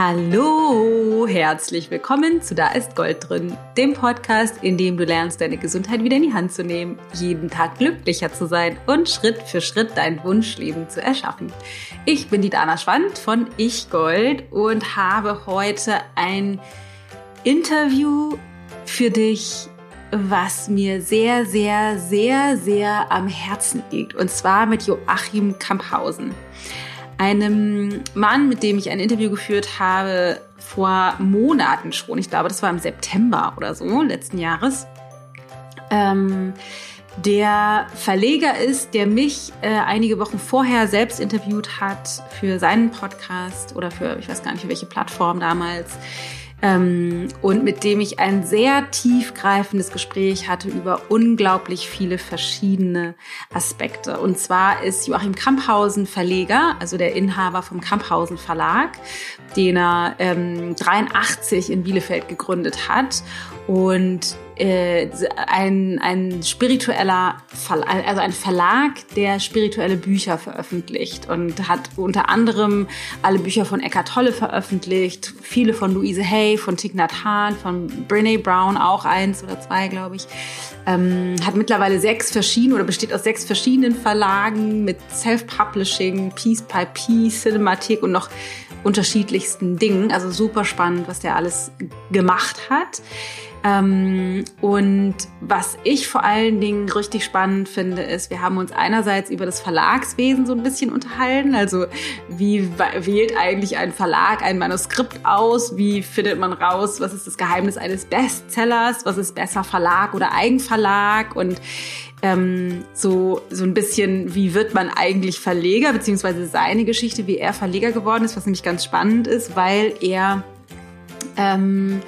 Hallo, herzlich willkommen zu Da ist Gold drin, dem Podcast, in dem du lernst, deine Gesundheit wieder in die Hand zu nehmen, jeden Tag glücklicher zu sein und Schritt für Schritt dein Wunschleben zu erschaffen. Ich bin die Dana Schwand von Ich Gold und habe heute ein Interview für dich, was mir sehr, sehr, sehr, sehr am Herzen liegt. Und zwar mit Joachim Kamphausen einem Mann, mit dem ich ein Interview geführt habe vor Monaten schon. Ich glaube, das war im September oder so letzten Jahres. Ähm, der Verleger ist, der mich äh, einige Wochen vorher selbst interviewt hat für seinen Podcast oder für, ich weiß gar nicht, für welche Plattform damals ähm, und mit dem ich ein sehr tiefgreifendes Gespräch hatte über unglaublich viele verschiedene Aspekte. Und zwar ist Joachim Kamphausen Verleger, also der Inhaber vom Kamphausen Verlag, den er ähm, 83 in Bielefeld gegründet hat und äh, ein, ein spiritueller Verlag, also ein Verlag, der spirituelle Bücher veröffentlicht und hat unter anderem alle Bücher von Eckhart Tolle veröffentlicht, viele von Louise Hay, von Thich Nhat Hanh, von Brene Brown auch eins oder zwei, glaube ich. Ähm, hat mittlerweile sechs verschiedene oder besteht aus sechs verschiedenen Verlagen mit Self-Publishing, Piece by Piece, Cinematik und noch unterschiedlichsten Dingen. Also super spannend, was der alles gemacht hat. Ähm, und was ich vor allen Dingen richtig spannend finde, ist, wir haben uns einerseits über das Verlagswesen so ein bisschen unterhalten. Also wie wählt eigentlich ein Verlag ein Manuskript aus? Wie findet man raus, was ist das Geheimnis eines Bestsellers? Was ist besser Verlag oder Eigenverlag? Und ähm, so, so ein bisschen, wie wird man eigentlich Verleger, beziehungsweise seine Geschichte, wie er Verleger geworden ist, was nämlich ganz spannend ist, weil er ähm,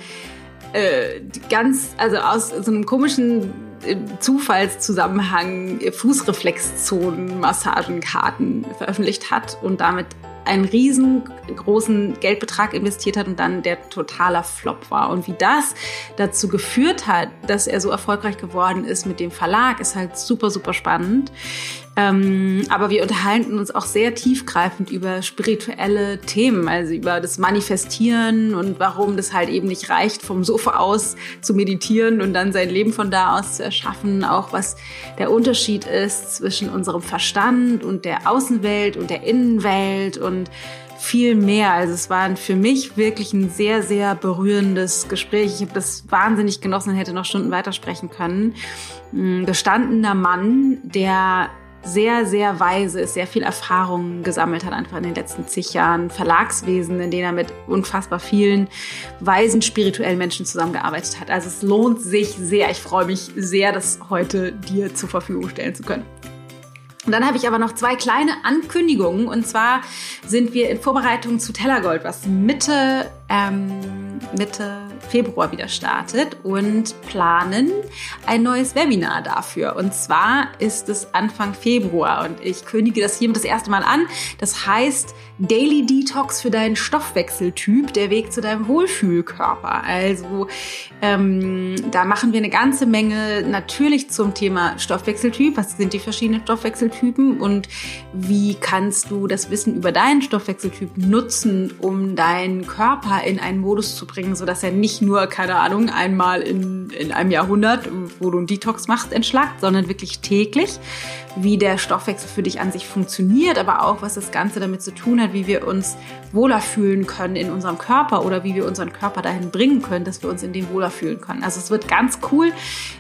äh, ganz, also aus so einem komischen äh, Zufallszusammenhang Fußreflexzonen Massagenkarten veröffentlicht hat und damit einen riesengroßen Geldbetrag investiert hat und dann der totaler Flop war. Und wie das dazu geführt hat, dass er so erfolgreich geworden ist mit dem Verlag, ist halt super, super spannend. Ähm, aber wir unterhalten uns auch sehr tiefgreifend über spirituelle Themen, also über das Manifestieren und warum das halt eben nicht reicht, vom Sofa aus zu meditieren und dann sein Leben von da aus zu erschaffen. Auch was der Unterschied ist zwischen unserem Verstand und der Außenwelt und der Innenwelt und viel mehr. Also es war für mich wirklich ein sehr, sehr berührendes Gespräch. Ich habe das wahnsinnig genossen und hätte noch Stunden weitersprechen können. Ein gestandener Mann, der sehr, sehr weise ist, sehr viel Erfahrung gesammelt hat, einfach in den letzten zig Jahren. Verlagswesen, in denen er mit unfassbar vielen weisen spirituellen Menschen zusammengearbeitet hat. Also es lohnt sich sehr. Ich freue mich sehr, das heute dir zur Verfügung stellen zu können. Und dann habe ich aber noch zwei kleine Ankündigungen. Und zwar sind wir in Vorbereitung zu Tellergold, was Mitte, ähm, Mitte Februar wieder startet und planen ein neues Webinar dafür. Und zwar ist es Anfang Februar und ich kündige das hiermit das erste Mal an. Das heißt Daily Detox für deinen Stoffwechseltyp, der Weg zu deinem Wohlfühlkörper. Also ähm, da machen wir eine ganze Menge natürlich zum Thema Stoffwechseltyp. Was sind die verschiedenen Stoffwechseltypen und wie kannst du das Wissen über deinen Stoffwechseltyp nutzen, um deinen Körper in einen Modus zu bringen, sodass er nicht nur, keine Ahnung, einmal in, in einem Jahrhundert, wo du einen Detox machst, entschlackt, sondern wirklich täglich, wie der Stoffwechsel für dich an sich funktioniert, aber auch, was das Ganze damit zu tun hat, wie wir uns wohler fühlen können in unserem Körper oder wie wir unseren Körper dahin bringen können, dass wir uns in dem wohler fühlen können. Also es wird ganz cool.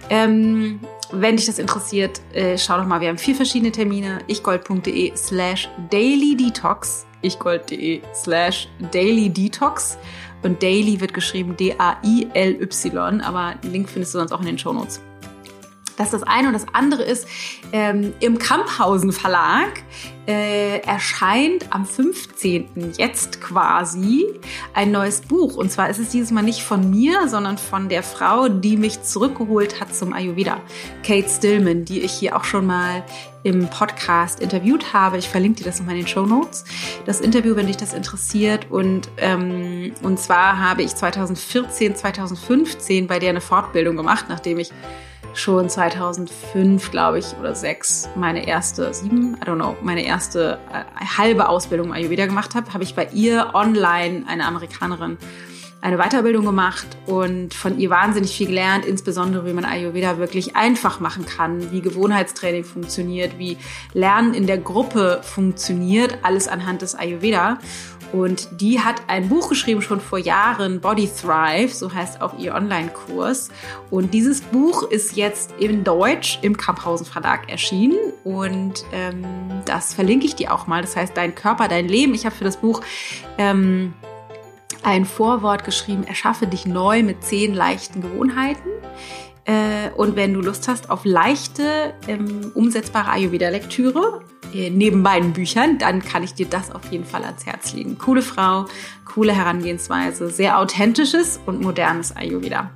Ähm, wenn dich das interessiert, äh, schau doch mal, wir haben vier verschiedene Termine. ichgold.de slash daily detox ichgold.de slash daily detox und Daily wird geschrieben D-A-I-L-Y, aber den Link findest du sonst auch in den Show Notes. Das ist das eine. Und das andere ist, ähm, im Kamphausen Verlag äh, erscheint am 15. jetzt quasi ein neues Buch. Und zwar ist es dieses Mal nicht von mir, sondern von der Frau, die mich zurückgeholt hat zum Ayurveda. Kate Stillman, die ich hier auch schon mal im Podcast interviewt habe. Ich verlinke dir das nochmal in den Show Notes. Das Interview, wenn dich das interessiert. Und, ähm, und zwar habe ich 2014, 2015 bei der eine Fortbildung gemacht, nachdem ich schon 2005, glaube ich, oder sechs meine erste, sieben, I don't know, meine erste äh, halbe Ausbildung Ayurveda gemacht habe, habe ich bei ihr online, eine Amerikanerin, eine Weiterbildung gemacht und von ihr wahnsinnig viel gelernt, insbesondere wie man Ayurveda wirklich einfach machen kann, wie Gewohnheitstraining funktioniert, wie Lernen in der Gruppe funktioniert, alles anhand des Ayurveda. Und die hat ein Buch geschrieben schon vor Jahren, Body Thrive, so heißt auch ihr Online-Kurs. Und dieses Buch ist jetzt in Deutsch im Kamphausen Verlag erschienen. Und ähm, das verlinke ich dir auch mal. Das heißt, Dein Körper, dein Leben. Ich habe für das Buch ähm, ein Vorwort geschrieben, erschaffe dich neu mit zehn leichten Gewohnheiten. Äh, und wenn du Lust hast auf leichte, ähm, umsetzbare Ayurveda-Lektüre äh, neben beiden Büchern, dann kann ich dir das auf jeden Fall ans Herz legen. Coole Frau, coole Herangehensweise, sehr authentisches und modernes Ayurveda.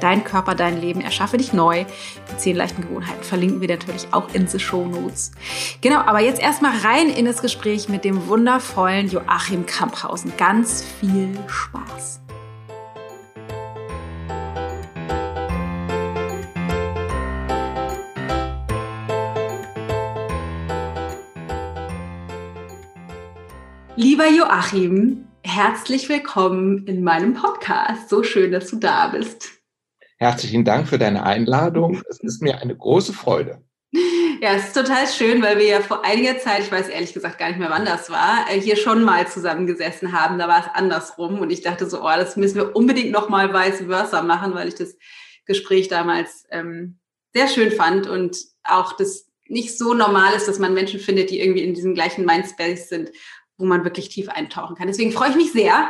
Dein Körper, dein Leben, erschaffe dich neu. Die zehn leichten Gewohnheiten verlinken wir natürlich auch in the Show Notes. Genau, aber jetzt erstmal rein in das Gespräch mit dem wundervollen Joachim Kamphausen. Ganz viel Spaß. Lieber Joachim, herzlich willkommen in meinem Podcast. So schön, dass du da bist. Herzlichen Dank für deine Einladung. Es ist mir eine große Freude. Ja, es ist total schön, weil wir ja vor einiger Zeit, ich weiß ehrlich gesagt gar nicht mehr, wann das war, äh, hier schon mal zusammengesessen haben. Da war es andersrum und ich dachte so, oh, das müssen wir unbedingt nochmal vice versa machen, weil ich das Gespräch damals ähm, sehr schön fand und auch das nicht so normal ist, dass man Menschen findet, die irgendwie in diesem gleichen Mindspace sind, wo man wirklich tief eintauchen kann. Deswegen freue ich mich sehr,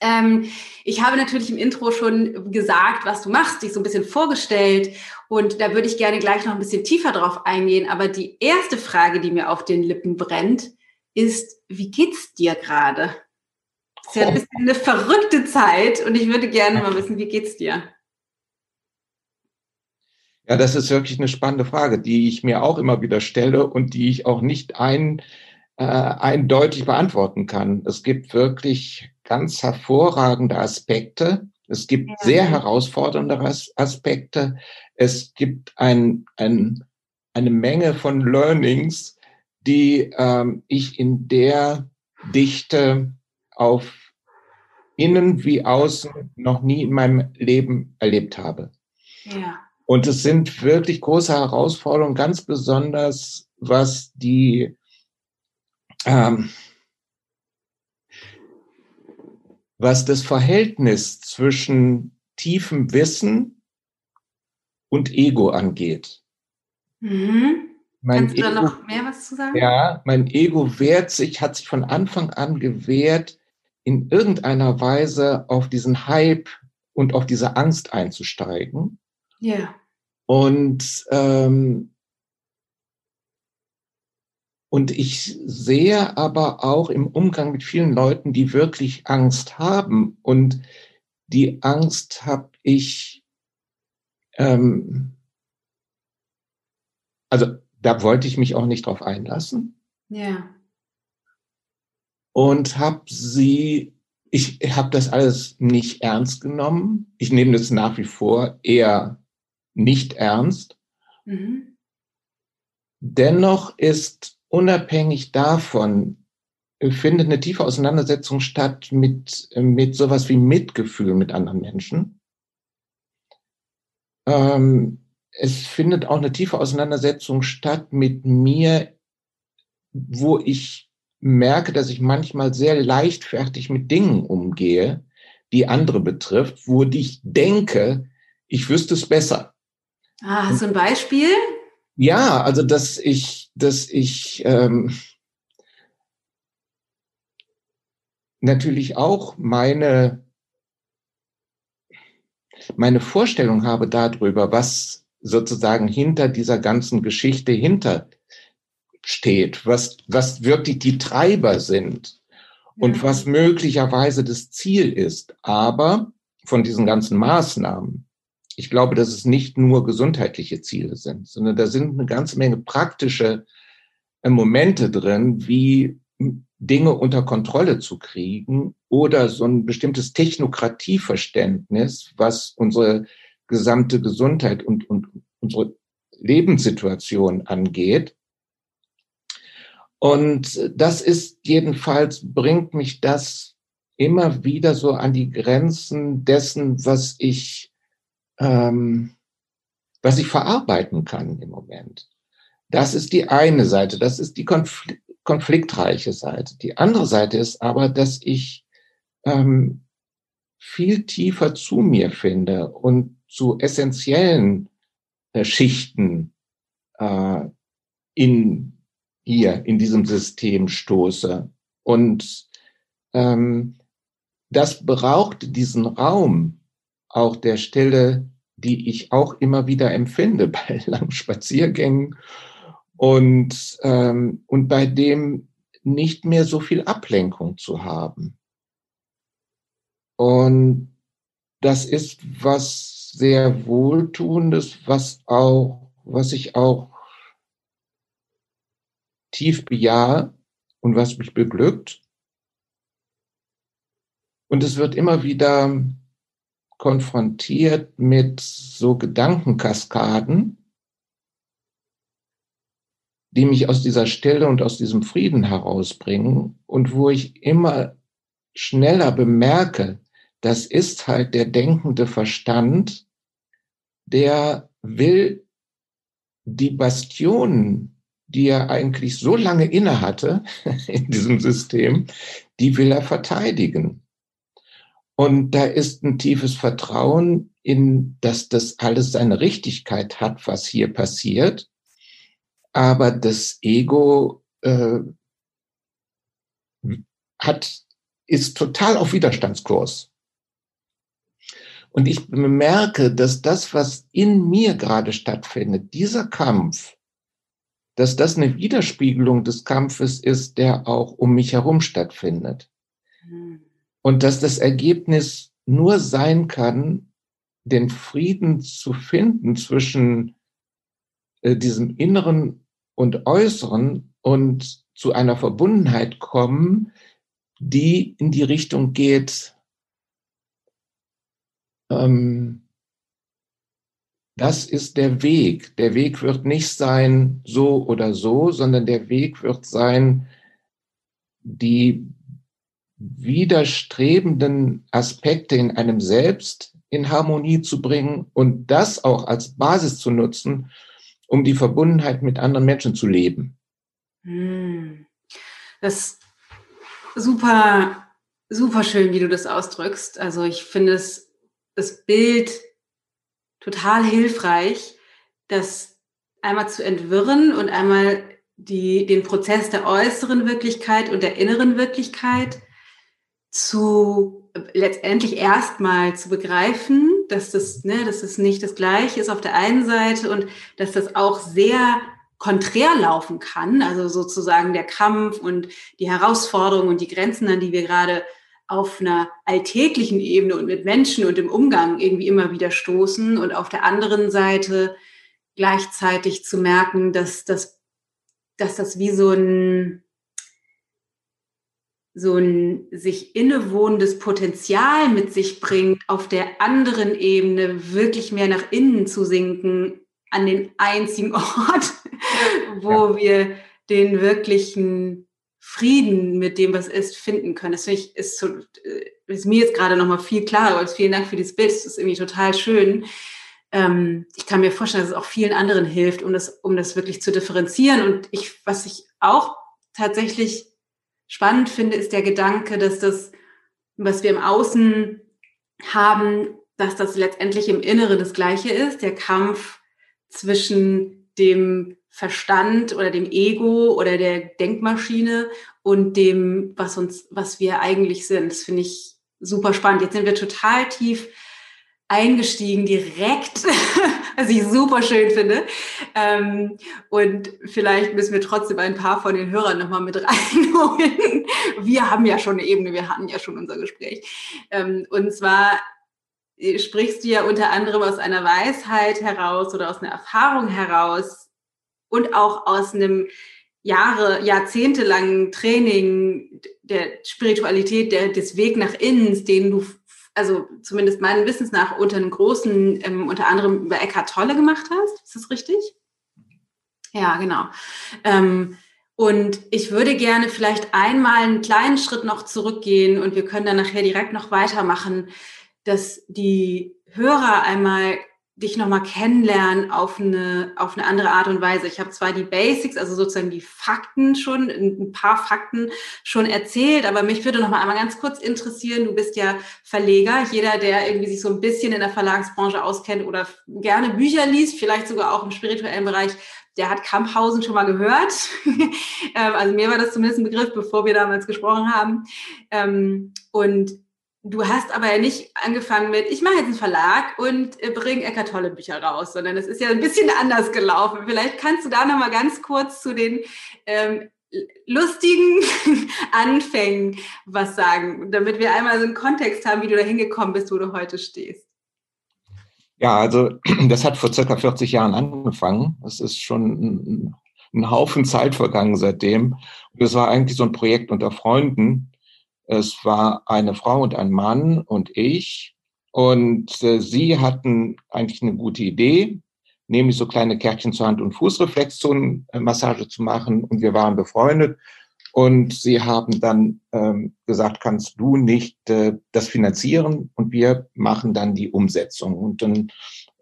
ähm, ich habe natürlich im Intro schon gesagt, was du machst, dich so ein bisschen vorgestellt und da würde ich gerne gleich noch ein bisschen tiefer drauf eingehen. Aber die erste Frage, die mir auf den Lippen brennt, ist, wie geht's dir gerade? Es ist ja ein bisschen eine verrückte Zeit und ich würde gerne mal wissen, wie geht's dir? Ja, das ist wirklich eine spannende Frage, die ich mir auch immer wieder stelle und die ich auch nicht ein, äh, eindeutig beantworten kann. Es gibt wirklich ganz hervorragende Aspekte. Es gibt ja. sehr herausfordernde Aspekte. Es gibt ein, ein, eine Menge von Learnings, die ähm, ich in der Dichte auf innen wie außen noch nie in meinem Leben erlebt habe. Ja. Und es sind wirklich große Herausforderungen, ganz besonders was die ähm, was das Verhältnis zwischen tiefem Wissen und Ego angeht. Mhm. Mein Kannst du Ego, da noch mehr was zu sagen? Ja, mein Ego wehrt sich, hat sich von Anfang an gewehrt, in irgendeiner Weise auf diesen Hype und auf diese Angst einzusteigen. Ja. Und ähm, und ich sehe aber auch im Umgang mit vielen Leuten, die wirklich Angst haben. Und die Angst habe ich, ähm, also da wollte ich mich auch nicht drauf einlassen. Ja. Und habe sie, ich habe das alles nicht ernst genommen. Ich nehme das nach wie vor eher nicht ernst. Mhm. Dennoch ist unabhängig davon findet eine tiefe Auseinandersetzung statt mit, mit sowas wie Mitgefühl mit anderen Menschen. Ähm, es findet auch eine tiefe Auseinandersetzung statt mit mir, wo ich merke, dass ich manchmal sehr leichtfertig mit Dingen umgehe, die andere betrifft, wo ich denke, ich wüsste es besser. Ah, hast du ein Beispiel? Ja, also dass ich, dass ich ähm, natürlich auch meine meine Vorstellung habe darüber, was sozusagen hinter dieser ganzen Geschichte hinter steht, was, was wirklich die Treiber sind und was möglicherweise das Ziel ist. Aber von diesen ganzen Maßnahmen ich glaube, dass es nicht nur gesundheitliche Ziele sind, sondern da sind eine ganze Menge praktische äh, Momente drin, wie Dinge unter Kontrolle zu kriegen oder so ein bestimmtes Technokratieverständnis, was unsere gesamte Gesundheit und, und unsere Lebenssituation angeht. Und das ist jedenfalls, bringt mich das immer wieder so an die Grenzen dessen, was ich, ähm, was ich verarbeiten kann im Moment. Das ist die eine Seite, das ist die Konfl konfliktreiche Seite. Die andere Seite ist aber, dass ich ähm, viel tiefer zu mir finde und zu essentiellen äh, Schichten äh, in hier in diesem System stoße. Und ähm, das braucht diesen Raum auch der Stille, die ich auch immer wieder empfinde bei langen Spaziergängen und, ähm, und bei dem nicht mehr so viel Ablenkung zu haben. Und das ist was sehr Wohltuendes, was auch, was ich auch tief bejahe und was mich beglückt. Und es wird immer wieder konfrontiert mit so Gedankenkaskaden, die mich aus dieser Stille und aus diesem Frieden herausbringen und wo ich immer schneller bemerke, das ist halt der denkende Verstand, der will die Bastionen die er eigentlich so lange inne hatte in diesem System, die will er verteidigen. Und da ist ein tiefes Vertrauen in, dass das alles seine Richtigkeit hat, was hier passiert. Aber das Ego äh, hat, ist total auf Widerstandskurs. Und ich bemerke, dass das, was in mir gerade stattfindet, dieser Kampf, dass das eine Widerspiegelung des Kampfes ist, der auch um mich herum stattfindet. Hm. Und dass das Ergebnis nur sein kann, den Frieden zu finden zwischen äh, diesem Inneren und Äußeren und zu einer Verbundenheit kommen, die in die Richtung geht, ähm, das ist der Weg. Der Weg wird nicht sein so oder so, sondern der Weg wird sein, die widerstrebenden Aspekte in einem selbst in Harmonie zu bringen und das auch als Basis zu nutzen, um die Verbundenheit mit anderen Menschen zu leben. Hm. Das ist super, super schön, wie du das ausdrückst. Also ich finde es, das Bild total hilfreich, das einmal zu entwirren und einmal die, den Prozess der äußeren Wirklichkeit und der inneren Wirklichkeit zu letztendlich erstmal zu begreifen, dass das, ne, dass das nicht das Gleiche ist auf der einen Seite und dass das auch sehr konträr laufen kann, also sozusagen der Kampf und die Herausforderungen und die Grenzen, an die wir gerade auf einer alltäglichen Ebene und mit Menschen und im Umgang irgendwie immer wieder stoßen und auf der anderen Seite gleichzeitig zu merken, dass das, dass das wie so ein, so ein sich innewohnendes Potenzial mit sich bringt, auf der anderen Ebene wirklich mehr nach innen zu sinken, an den einzigen Ort, wo ja. wir den wirklichen Frieden mit dem, was ist, finden können. Das ich, ist, so, äh, ist mir jetzt gerade nochmal viel klarer. Also vielen Dank für dieses Bild. Das ist irgendwie total schön. Ähm, ich kann mir vorstellen, dass es auch vielen anderen hilft, um das, um das wirklich zu differenzieren. Und ich, was ich auch tatsächlich spannend finde, ist der Gedanke, dass das, was wir im Außen haben, dass das letztendlich im Inneren das Gleiche ist. Der Kampf zwischen dem Verstand oder dem Ego oder der Denkmaschine und dem, was uns, was wir eigentlich sind. Das finde ich super spannend. Jetzt sind wir total tief eingestiegen direkt, was ich super schön finde. Ähm, und vielleicht müssen wir trotzdem ein paar von den Hörern nochmal mit reinholen. Wir haben ja schon eine Ebene, wir hatten ja schon unser Gespräch. Ähm, und zwar sprichst du ja unter anderem aus einer Weisheit heraus oder aus einer Erfahrung heraus, und auch aus einem Jahre, jahrzehntelangen Training der Spiritualität, der, des Weg nach innen, den du also zumindest meinen Wissens nach, unter einem großen, ähm, unter anderem über Eckhart Tolle gemacht hast. Ist das richtig? Ja, genau. Ähm, und ich würde gerne vielleicht einmal einen kleinen Schritt noch zurückgehen und wir können dann nachher direkt noch weitermachen, dass die Hörer einmal dich nochmal kennenlernen auf eine, auf eine andere Art und Weise. Ich habe zwar die Basics, also sozusagen die Fakten schon, ein paar Fakten schon erzählt, aber mich würde nochmal einmal ganz kurz interessieren, du bist ja Verleger, jeder, der irgendwie sich so ein bisschen in der Verlagsbranche auskennt oder gerne Bücher liest, vielleicht sogar auch im spirituellen Bereich, der hat Kamphausen schon mal gehört. Ähm, also mir war das zumindest ein Begriff, bevor wir damals gesprochen haben. Ähm, und Du hast aber ja nicht angefangen mit, ich mache jetzt einen Verlag und äh, bringe Eckart Tolle Bücher raus, sondern es ist ja ein bisschen anders gelaufen. Vielleicht kannst du da noch mal ganz kurz zu den ähm, lustigen Anfängen was sagen, damit wir einmal so einen Kontext haben, wie du da hingekommen bist, wo du heute stehst. Ja, also das hat vor circa 40 Jahren angefangen. Es ist schon ein, ein Haufen Zeit vergangen seitdem. Und es war eigentlich so ein Projekt unter Freunden es war eine Frau und ein Mann und ich. Und äh, sie hatten eigentlich eine gute Idee, nämlich so kleine Kärtchen zur Hand- und Fußreflexzonenmassage zu machen. Und wir waren befreundet. Und sie haben dann ähm, gesagt, kannst du nicht äh, das finanzieren und wir machen dann die Umsetzung. Und dann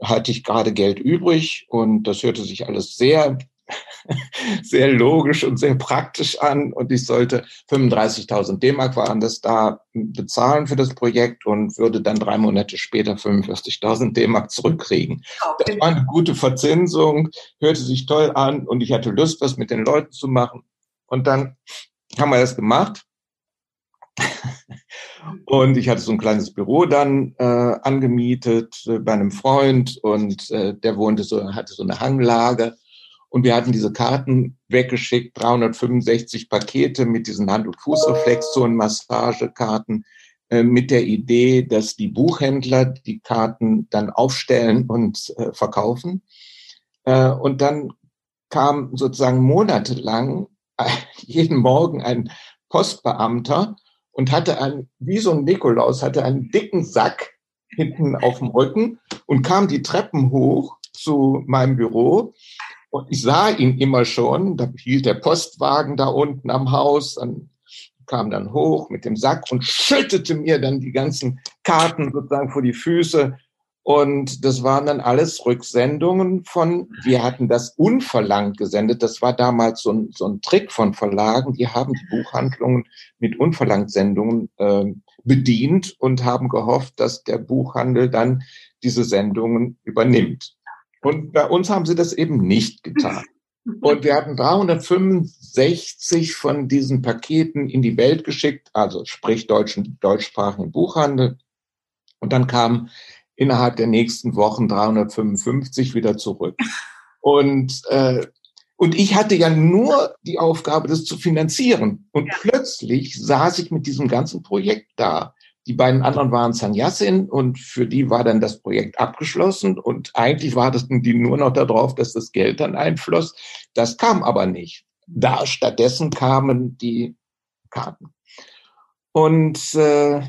hatte ich gerade Geld übrig und das hörte sich alles sehr sehr logisch und sehr praktisch an und ich sollte 35.000 D-Mark waren das da bezahlen für das Projekt und würde dann drei Monate später 45.000 D-Mark zurückkriegen. Das war eine gute Verzinsung, hörte sich toll an und ich hatte Lust, was mit den Leuten zu machen. Und dann haben wir das gemacht. Und ich hatte so ein kleines Büro dann äh, angemietet äh, bei einem Freund und äh, der wohnte so, hatte so eine Hanglage und wir hatten diese Karten weggeschickt, 365 Pakete mit diesen Hand- und Fußreflexzonen, Massagekarten, äh, mit der Idee, dass die Buchhändler die Karten dann aufstellen und äh, verkaufen. Äh, und dann kam sozusagen monatelang jeden Morgen ein Postbeamter und hatte ein, wie so ein Nikolaus, hatte einen dicken Sack hinten auf dem Rücken und kam die Treppen hoch zu meinem Büro und ich sah ihn immer schon, da hielt der Postwagen da unten am Haus, dann kam dann hoch mit dem Sack und schüttete mir dann die ganzen Karten sozusagen vor die Füße. Und das waren dann alles Rücksendungen von, wir hatten das unverlangt gesendet. Das war damals so ein, so ein Trick von Verlagen. Die haben die Buchhandlungen mit Unverlangt-Sendungen äh, bedient und haben gehofft, dass der Buchhandel dann diese Sendungen übernimmt. Und bei uns haben sie das eben nicht getan. Und wir hatten 365 von diesen Paketen in die Welt geschickt, also sprich deutschen, deutschsprachigen Buchhandel. Und dann kamen innerhalb der nächsten Wochen 355 wieder zurück. Und, äh, und ich hatte ja nur die Aufgabe, das zu finanzieren. Und ja. plötzlich saß ich mit diesem ganzen Projekt da. Die beiden anderen waren Sanyasin und für die war dann das Projekt abgeschlossen und eigentlich warteten die nur noch darauf, dass das Geld dann einfloss. Das kam aber nicht. Da stattdessen kamen die Karten. Und äh,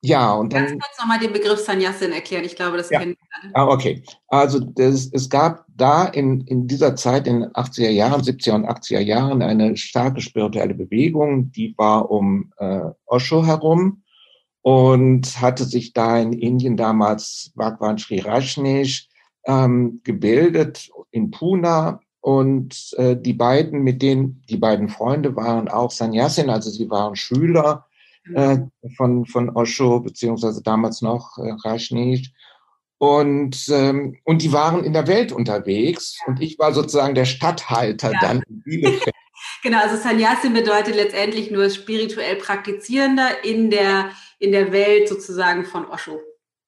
ja, und dann. Ganz kurz nochmal den Begriff Sanyasin erklären. Ich glaube, das ja. kennen alle. Ah, okay. Also das, es gab da in, in dieser Zeit, in den 80er Jahren, 70er und 80er Jahren, eine starke spirituelle Bewegung, die war um äh, Osho herum und hatte sich da in Indien damals Bhagwan Sri Rajneesh ähm, gebildet in Pune und äh, die beiden, mit denen die beiden Freunde waren auch Sannyasin, also sie waren Schüler äh, von, von Osho, beziehungsweise damals noch äh, Rajneesh. Und, ähm, und die waren in der Welt unterwegs und ich war sozusagen der Stadthalter ja. dann in Bielefeld. Genau, also Sannyasin bedeutet letztendlich nur spirituell Praktizierender in der in der Welt sozusagen von Osho.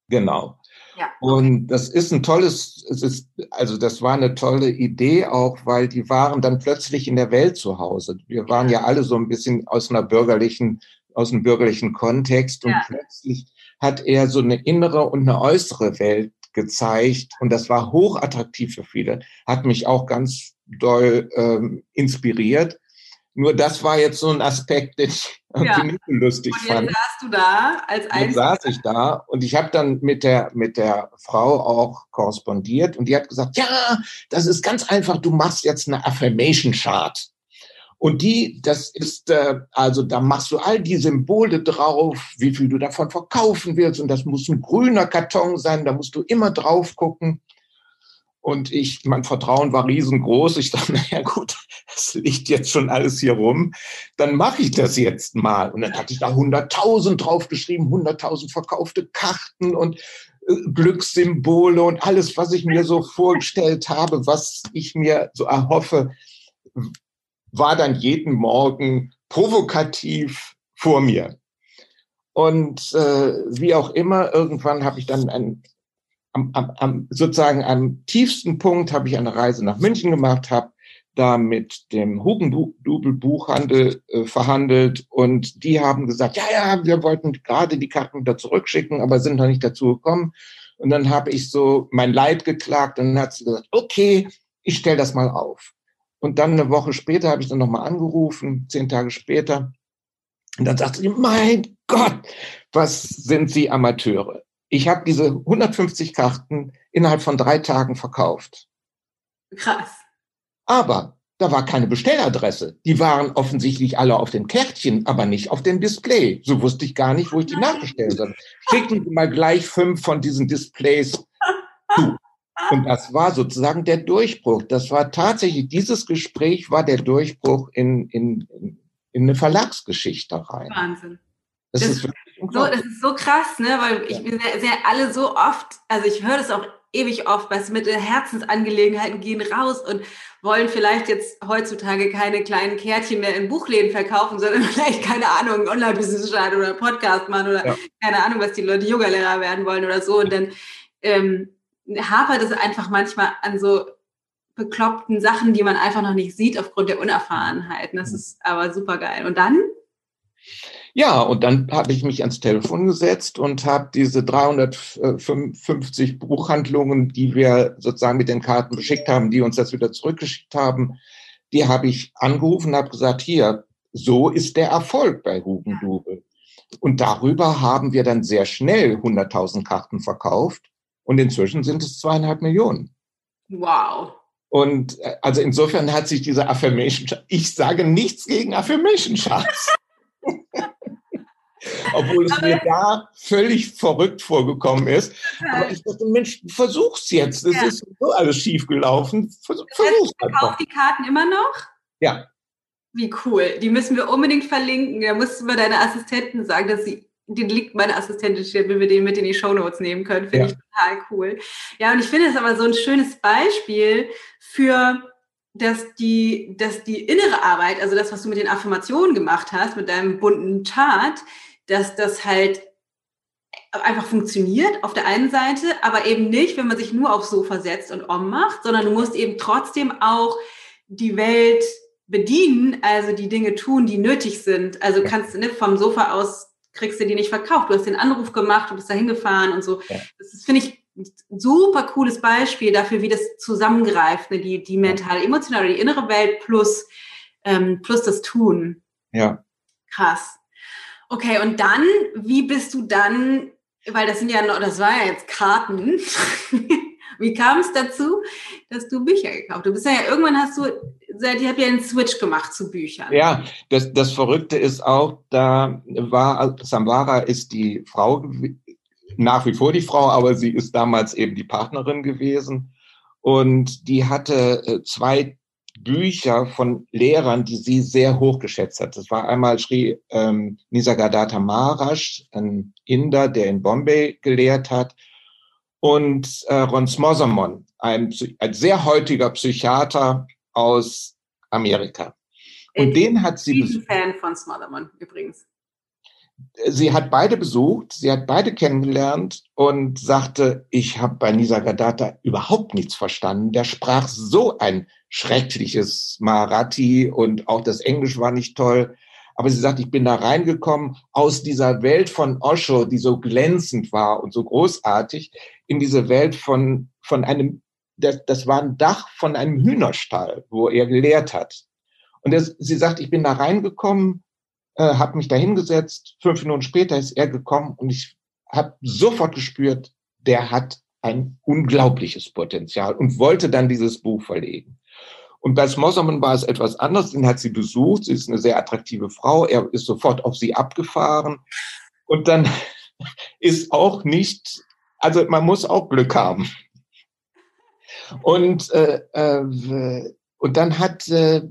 Genau. Ja. Und das ist ein tolles, es ist, also das war eine tolle Idee auch, weil die waren dann plötzlich in der Welt zu Hause. Wir waren ja alle so ein bisschen aus einer bürgerlichen, aus einem bürgerlichen Kontext und ja. plötzlich hat er so eine innere und eine äußere Welt gezeigt und das war hochattraktiv für viele, hat mich auch ganz doll ähm, inspiriert Nur das war jetzt so ein Aspekt, den ich Ja. nicht so lustig Und jetzt fand. saßt du da als Einziger. saß ich da und ich habe dann mit der, mit der Frau auch korrespondiert und die hat gesagt, ja, das ist ganz einfach, du machst jetzt eine Affirmation Chart. Und die, das ist, äh, also da machst du all die Symbole drauf, wie viel du davon verkaufen willst. Und das muss ein grüner Karton sein, da musst du immer drauf gucken. Und ich, mein Vertrauen war riesengroß. Ich dachte, naja gut, es liegt jetzt schon alles hier rum. Dann mache ich das jetzt mal. Und dann hatte ich da 100.000 draufgeschrieben, 100.000 verkaufte Karten und äh, Glückssymbole und alles, was ich mir so vorgestellt habe, was ich mir so erhoffe, war dann jeden Morgen provokativ vor mir. Und äh, wie auch immer, irgendwann habe ich dann ein, am, am, am, sozusagen am tiefsten Punkt habe ich eine Reise nach München gemacht, habe da mit dem Hugendubel Buchhandel äh, verhandelt und die haben gesagt, ja, ja, wir wollten gerade die Karten wieder zurückschicken, aber sind noch nicht dazu gekommen. Und dann habe ich so mein Leid geklagt und dann hat sie gesagt, okay, ich stelle das mal auf. Und dann eine Woche später habe ich dann nochmal angerufen, zehn Tage später. Und dann sagte sie, mein Gott, was sind Sie Amateure? Ich habe diese 150 Karten innerhalb von drei Tagen verkauft. Krass. Aber da war keine Bestelladresse. Die waren offensichtlich alle auf den Kärtchen, aber nicht auf dem Display. So wusste ich gar nicht, wo ich die nachbestellen soll. Schicken Sie mal gleich fünf von diesen Displays zu. Und das war sozusagen der Durchbruch. Das war tatsächlich, dieses Gespräch war der Durchbruch in, in, in eine Verlagsgeschichte rein. Wahnsinn. Das, Das- ist wirklich So, das ist so krass, ne? Weil ich wir sehr, sehr alle so oft, also ich höre das auch ewig oft, du, mit den Herzensangelegenheiten gehen raus und wollen vielleicht jetzt heutzutage keine kleinen Kärtchen mehr in Buchläden verkaufen, sondern vielleicht, keine Ahnung, Online-Business starten oder Podcast machen oder Ja. keine Ahnung, was die Leute Yogalehrer werden wollen oder so. Und dann ähm, hapert es einfach manchmal an so bekloppten Sachen, die man einfach noch nicht sieht aufgrund der Unerfahrenheit. Das ist aber super geil. Und dann? Ja, und dann habe ich mich ans Telefon gesetzt und habe diese 355 Buchhandlungen, die wir sozusagen mit den Karten beschickt haben, die uns das wieder zurückgeschickt haben, die habe ich angerufen und habe gesagt, hier, so ist der Erfolg bei Hugendubel. Und darüber haben wir dann sehr schnell 100.000 Karten verkauft und inzwischen sind es zweieinhalb Millionen. Wow. Und äh, also insofern hat sich diese Affirmation, ich sage nichts gegen Affirmation Charts. Obwohl es mir da völlig verrückt vorgekommen ist. Aber ich dachte, Mensch, versuch's jetzt. Es Ja. ist so alles schief gelaufen. Versuch, Das heißt, versuch's einfach. die Karten immer noch? Ja. Wie cool. Die müssen wir unbedingt verlinken. Da musst du mal deiner Assistentin sagen, dass sie den Link meiner Assistentin steht, wenn wir den mit in die Shownotes nehmen können. Finde Ja. ich total cool. Ja, und ich finde es aber so ein schönes Beispiel für dass die, dass die innere Arbeit, also das, was du mit den Affirmationen gemacht hast, mit deinem bunten Chart, dass das halt einfach funktioniert auf der einen Seite, aber eben nicht, wenn man sich nur aufs Sofa setzt und om macht, sondern du musst eben trotzdem auch die Welt bedienen, also die Dinge tun, die nötig sind. Also kannst du ne, vom Sofa aus kriegst du die nicht verkauft. Du hast den Anruf gemacht, du bist da hingefahren und so. Ja. Das finde ich, ein super cooles Beispiel dafür, wie das zusammengreift, ne? die, die mentale, emotionale, die innere Welt plus, ähm, plus das Tun. Ja. Krass. Okay, und dann, wie bist du dann, weil das sind ja noch, das war ja jetzt Karten. wie kam es dazu, dass du Bücher gekauft? Du bist ja, irgendwann hast du, seit ich habe ja einen Switch gemacht zu Büchern. Ja, das, das Verrückte ist auch, da war, Samvara ist die Frau, nach wie vor die Frau, aber sie ist damals eben die Partnerin gewesen. Und die hatte äh, zwei Bücher von Lehrern, die sie sehr hoch geschätzt hat. Das war einmal Sri ähm, Nisargadatta Maharaj, ein Inder, der in Bombay gelehrt hat, und äh, Ron Smothermon, ein, ein sehr heutiger Psychiater aus Amerika. Und Äh, den hat sie Ich bin Fan von Smotherman übrigens. Sie hat beide besucht, sie hat beide kennengelernt und sagte, ich habe bei Nisargadatta überhaupt nichts verstanden. Der sprach so ein schreckliches Marathi und auch das Englisch war nicht toll. Aber sie sagt, ich bin da reingekommen aus dieser Welt von Osho, die so glänzend war und so großartig, in diese Welt von, von einem, das, das war ein Dach von einem Hühnerstall, wo er gelehrt hat. Und er, sie sagt, ich bin da reingekommen, äh, habe mich da hingesetzt. Fünf Minuten später ist er gekommen und ich habe sofort gespürt, der hat ein unglaubliches Potenzial und wollte dann dieses Buch verlegen. Und bei Smosserman war es etwas anders, den hat sie besucht, sie ist eine sehr attraktive Frau, er ist sofort auf sie abgefahren. Und dann ist auch nicht, also man muss auch Glück haben. Und, äh, äh, und dann hat äh,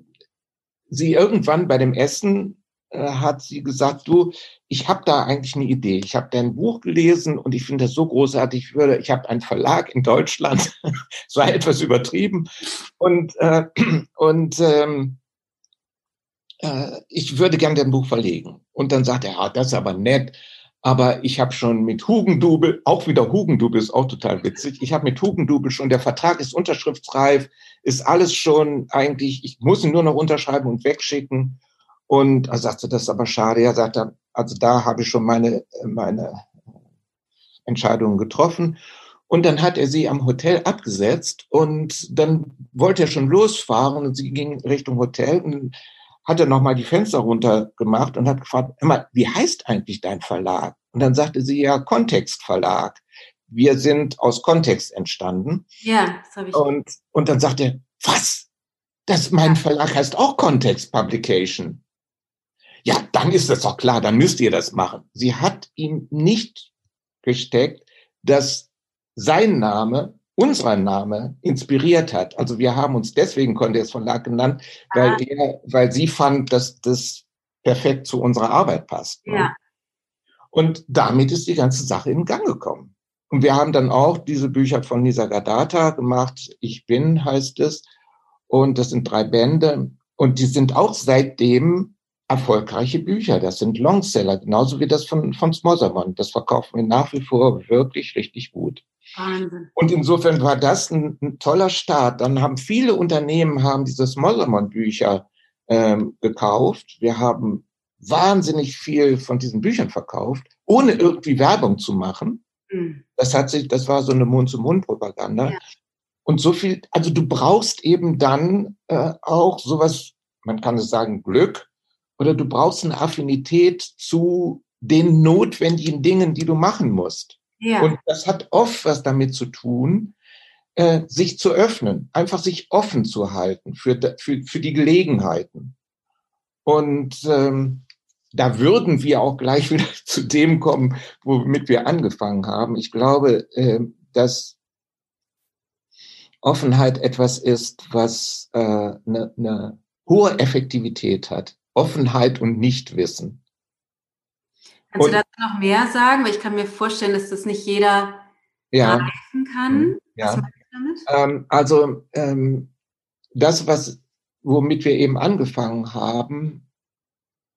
sie irgendwann bei dem Essen hat sie gesagt, du, ich habe da eigentlich eine Idee. Ich habe dein Buch gelesen und ich finde das so großartig. Ich würde, ich habe einen Verlag in Deutschland, es war etwas übertrieben und äh, und ähm, äh, ich würde gern dein Buch verlegen. Und dann sagt er, ah, das ist aber nett. Aber ich habe schon mit Hugendubel, auch wieder Hugendubel ist auch total witzig. Ich habe mit Hugendubel schon, der Vertrag ist unterschriftsreif, ist alles schon eigentlich, ich muss ihn nur noch unterschreiben und wegschicken. Und er sagte, das ist aber schade. Er sagte, also da habe ich schon meine, meine Entscheidungen getroffen. Und dann hat er sie am Hotel abgesetzt und dann wollte er schon losfahren und sie ging Richtung Hotel und hat er nochmal die Fenster runter gemacht und hat gefragt, immer, wie heißt eigentlich dein Verlag? Und dann sagte sie ja Kontext Verlag. Wir sind aus Kontext entstanden. Ja, das habe ich. Und, und dann sagte er, was? Das, mein Verlag heißt auch Kontext Publication. Ja, dann ist das doch klar, dann müsst ihr das machen. Sie hat ihm nicht gesteckt, dass sein Name unser Name inspiriert hat. Also wir haben uns deswegen Condes Verlag genannt, weil ah. er, weil sie fand, dass das perfekt zu unserer Arbeit passt. Ja. Und damit ist die ganze Sache in Gang gekommen. Und wir haben dann auch diese Bücher von Nisa Gadata gemacht. Ich bin heißt es. Und das sind drei Bände. Und die sind auch seitdem erfolgreiche Bücher. Das sind Longseller, genauso wie das von, von Smotherman. Das verkaufen wir nach wie vor wirklich richtig gut. Wahnsinn. Und insofern war das ein, ein, toller Start. Dann haben viele Unternehmen haben diese Smotherman-Bücher ähm, gekauft. Wir haben wahnsinnig viel von diesen Büchern verkauft, ohne irgendwie Werbung zu machen. Mhm. Das hat sich, das war so eine Mund-zu-Mund-Propaganda. Ja. Und so viel, also du brauchst eben dann äh, auch sowas, man kann es sagen, Glück, oder du brauchst eine Affinität zu den notwendigen Dingen, die du machen musst. Ja. Und das hat oft was damit zu tun, äh, sich zu öffnen, einfach sich offen zu halten für, für, für die Gelegenheiten. Und ähm, da würden wir auch gleich wieder zu dem kommen, womit wir angefangen haben. Ich glaube, äh, dass Offenheit etwas ist, was eine äh, ne, ne hohe Effektivität hat. Offenheit und Nichtwissen. Kannst und, du dazu noch mehr sagen? Weil ich kann mir vorstellen, dass das nicht jeder ja, greifen kann. Mhm, ja. Ähm, also ähm, das, was, womit wir eben angefangen haben,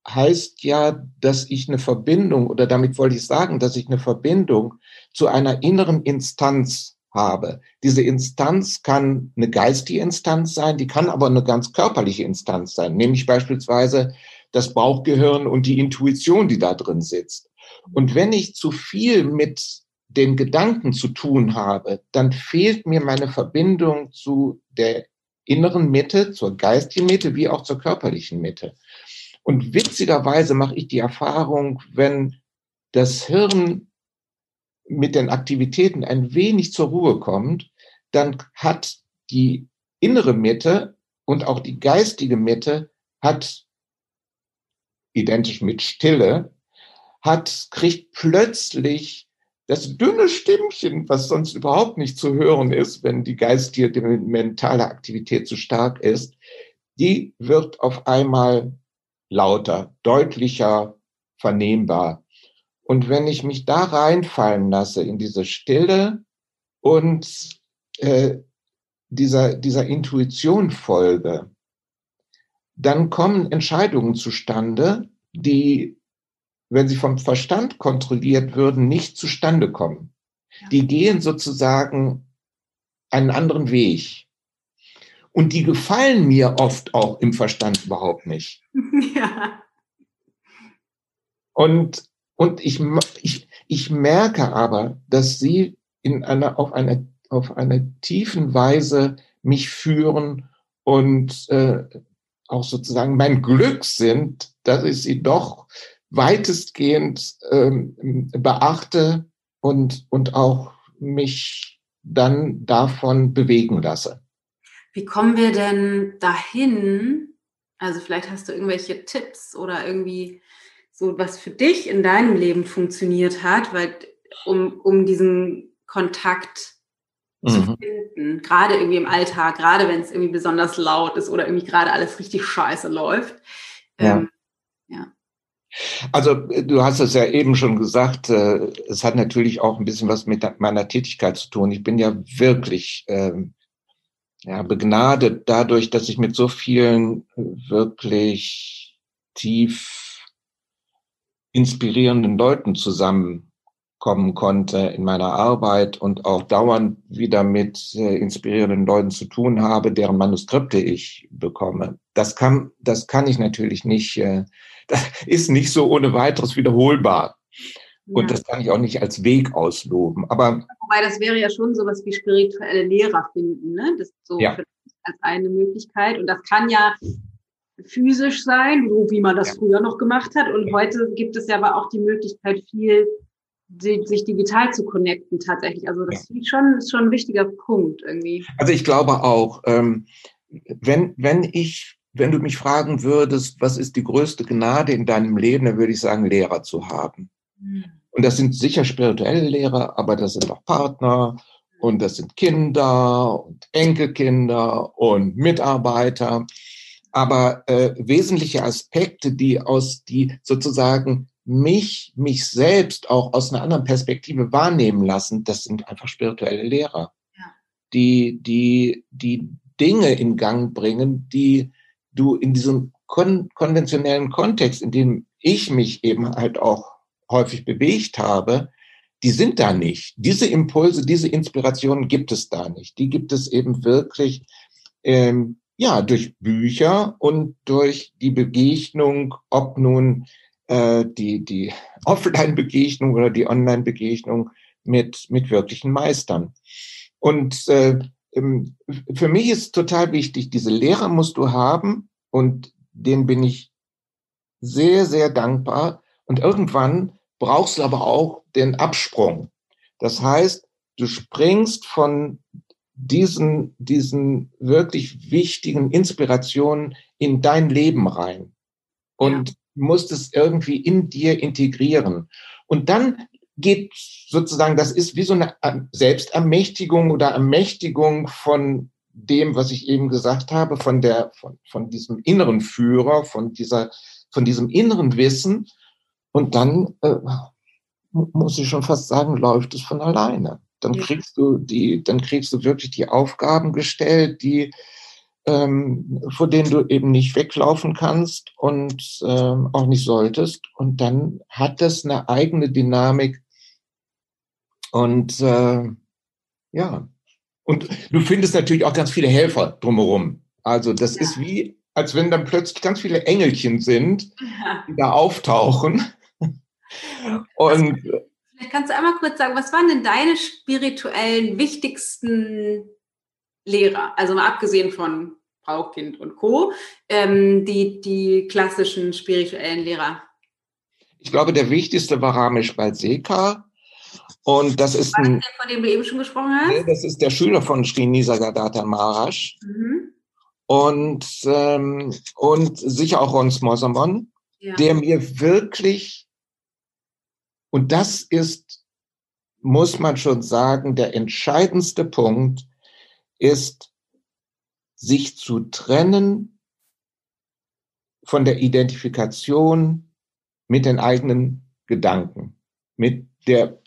heißt ja, dass ich eine Verbindung, oder damit wollte ich sagen, dass ich eine Verbindung zu einer inneren Instanz habe. Diese Instanz kann eine geistige Instanz sein, die kann aber eine ganz körperliche Instanz sein, nämlich beispielsweise das Bauchgehirn und die Intuition, die da drin sitzt. Und wenn ich zu viel mit den Gedanken zu tun habe, dann fehlt mir meine Verbindung zu der inneren Mitte, zur geistigen Mitte, wie auch zur körperlichen Mitte. Und witzigerweise mache ich die Erfahrung, wenn das Hirn mit den Aktivitäten ein wenig zur Ruhe kommt, dann hat die innere Mitte und auch die geistige Mitte hat identisch mit Stille, hat, kriegt plötzlich das dünne Stimmchen, was sonst überhaupt nicht zu hören ist, wenn die geistige, die mentale Aktivität zu stark ist, die wird auf einmal lauter, deutlicher, vernehmbar. Und wenn ich mich da reinfallen lasse in diese Stille und äh, dieser, dieser Intuition folge, dann kommen Entscheidungen zustande, die, wenn sie vom Verstand kontrolliert würden, nicht zustande kommen. Die gehen sozusagen einen anderen Weg. Und die gefallen mir oft auch im Verstand überhaupt nicht. Ja. Und und ich, ich, ich merke aber, dass sie in einer, auf einer, auf einer tiefen Weise mich führen und äh, auch sozusagen mein Glück sind, dass ich sie doch weitestgehend ähm, beachte und, und auch mich dann davon bewegen lasse. Wie kommen wir denn dahin? Also vielleicht hast du irgendwelche Tipps oder irgendwie so, was für dich in deinem Leben funktioniert hat, weil um, um diesen Kontakt mhm. zu finden, gerade irgendwie im Alltag, gerade wenn es irgendwie besonders laut ist oder irgendwie gerade alles richtig scheiße läuft. Ja. Ähm, ja. Also du hast es ja eben schon gesagt, äh, es hat natürlich auch ein bisschen was mit meiner Tätigkeit zu tun. Ich bin ja wirklich ähm, ja, begnadet dadurch, dass ich mit so vielen wirklich tief inspirierenden Leuten zusammenkommen konnte in meiner Arbeit und auch dauernd wieder mit äh, inspirierenden Leuten zu tun habe, deren Manuskripte ich bekomme. Das kann, das kann ich natürlich nicht, äh, das ist nicht so ohne weiteres wiederholbar. Und ja. das kann ich auch nicht als Weg ausloben. Aber Wobei das wäre ja schon sowas wie spirituelle Lehrer finden, ne? Das so ja. als eine Möglichkeit. Und das kann ja physisch sein, wie man das ja. früher noch gemacht hat. Und heute gibt es ja aber auch die Möglichkeit, viel sich digital zu connecten tatsächlich. Also das ja. ist schon, ist schon ein wichtiger Punkt irgendwie. Also ich glaube auch, ähm, wenn, wenn ich, wenn du mich fragen würdest, was ist die größte Gnade in deinem Leben, dann würde ich sagen, Lehrer zu haben. Mhm. Und das sind sicher spirituelle Lehrer, aber das sind auch Partner und das sind Kinder und Enkelkinder und Mitarbeiter. Aber äh, wesentliche Aspekte, die aus die sozusagen mich, mich selbst auch aus einer anderen Perspektive wahrnehmen lassen, das sind einfach spirituelle Lehrer, ja. die, die, die Dinge in Gang bringen, die du in diesem kon konventionellen Kontext, in dem ich mich eben halt auch häufig bewegt habe, die sind da nicht. Diese Impulse, diese Inspirationen gibt es da nicht. Die gibt es eben wirklich ähm, ja durch Bücher und durch die Begegnung, ob nun äh, die die Offline-Begegnung oder die Online-Begegnung mit mit wirklichen Meistern. Und äh, für mich ist total wichtig, diese Lehrer musst du haben und denen bin ich sehr sehr dankbar. Und irgendwann brauchst du aber auch den Absprung. Das heißt, du springst von diesen, diesen wirklich wichtigen Inspirationen in dein Leben rein und ja. musst es irgendwie in dir integrieren. Und dann geht sozusagen, das ist wie so eine Selbstermächtigung oder Ermächtigung von dem, was ich eben gesagt habe, von der, von, von diesem inneren Führer, von dieser, von diesem inneren Wissen. Und dann äh, muss ich schon fast sagen, läuft es von alleine. Dann ja. kriegst du die, dann kriegst du wirklich die Aufgaben gestellt, die ähm, vor denen du eben nicht weglaufen kannst und ähm, auch nicht solltest. Und dann hat das eine eigene Dynamik. Und äh, ja, und du findest natürlich auch ganz viele Helfer drumherum. Also das ja. ist wie, als wenn dann plötzlich ganz viele Engelchen sind, die da auftauchen und Vielleicht kannst du einmal kurz sagen, was waren denn deine spirituellen wichtigsten Lehrer? Also mal abgesehen von Frau, Kind und Co., ähm, die, die klassischen spirituellen Lehrer. Ich glaube, der wichtigste war Ramesh Balseka. Und das ist ein, der, von dem du eben schon gesprochen hast? Nee, das ist der Schüler von Sri Nisargadatta Maharaj. Mhm. Und, ähm, und sicher auch Ron Mosamon, ja. der mir wirklich und das ist, muss man schon sagen, der entscheidendste Punkt ist, sich zu trennen von der Identifikation mit den eigenen Gedanken, mit der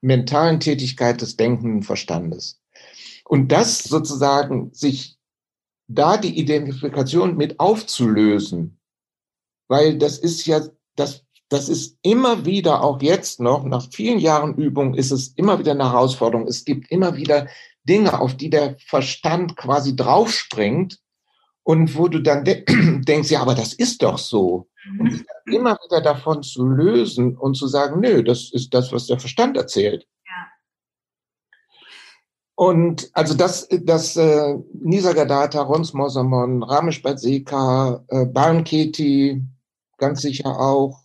mentalen Tätigkeit des denkenden Verstandes. Und das sozusagen, sich da die Identifikation mit aufzulösen, weil das ist ja, das das ist immer wieder, auch jetzt noch, nach vielen Jahren Übung, ist es immer wieder eine Herausforderung. Es gibt immer wieder Dinge, auf die der Verstand quasi draufspringt und wo du dann de denkst, ja, aber das ist doch so. Und dann immer wieder davon zu lösen und zu sagen, nö, das ist das, was der Verstand erzählt. Und also das, das äh, Nisargadatta, Rons Mosamon, Ramesh Badseka, äh, Baron Keti, ganz sicher auch.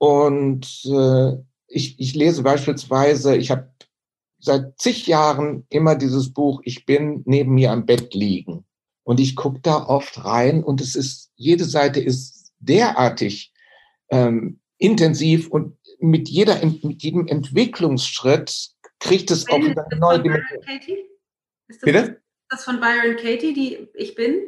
Und äh, ich, ich lese beispielsweise, ich habe seit zig Jahren immer dieses Buch Ich bin neben mir am Bett liegen. Und ich gucke da oft rein und es ist, jede Seite ist derartig ähm, intensiv und mit jeder, mit jedem Entwicklungsschritt kriegt es auch eine neue Dimension. Ist Bitte? das von Byron Katie, die Ich bin?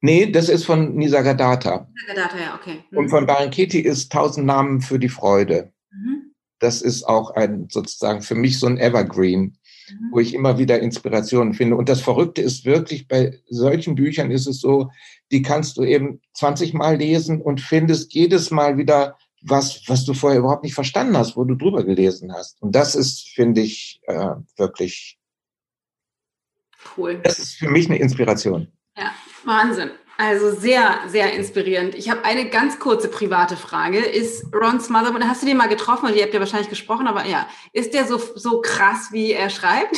Nee, das ist von Nisargadatta. Nisargadatta, ja, okay. Mhm. Und von Byron Katie ist Tausend Namen für die Freude. Mhm. Das ist auch ein sozusagen für mich so ein Evergreen, mhm. wo ich immer wieder Inspirationen finde. Und das Verrückte ist wirklich, bei solchen Büchern ist es so, die kannst du eben 20 Mal lesen und findest jedes Mal wieder was, was du vorher überhaupt nicht verstanden hast, wo du drüber gelesen hast. Und das ist, finde ich, äh, wirklich cool. Das ist für mich eine Inspiration. Ja, Wahnsinn. Also sehr, sehr inspirierend. Ich habe eine ganz kurze private Frage. Ist Ron Smotherman, hast du den mal getroffen? Ihr habt ja wahrscheinlich gesprochen, aber ja, ist der so, so krass, wie er schreibt?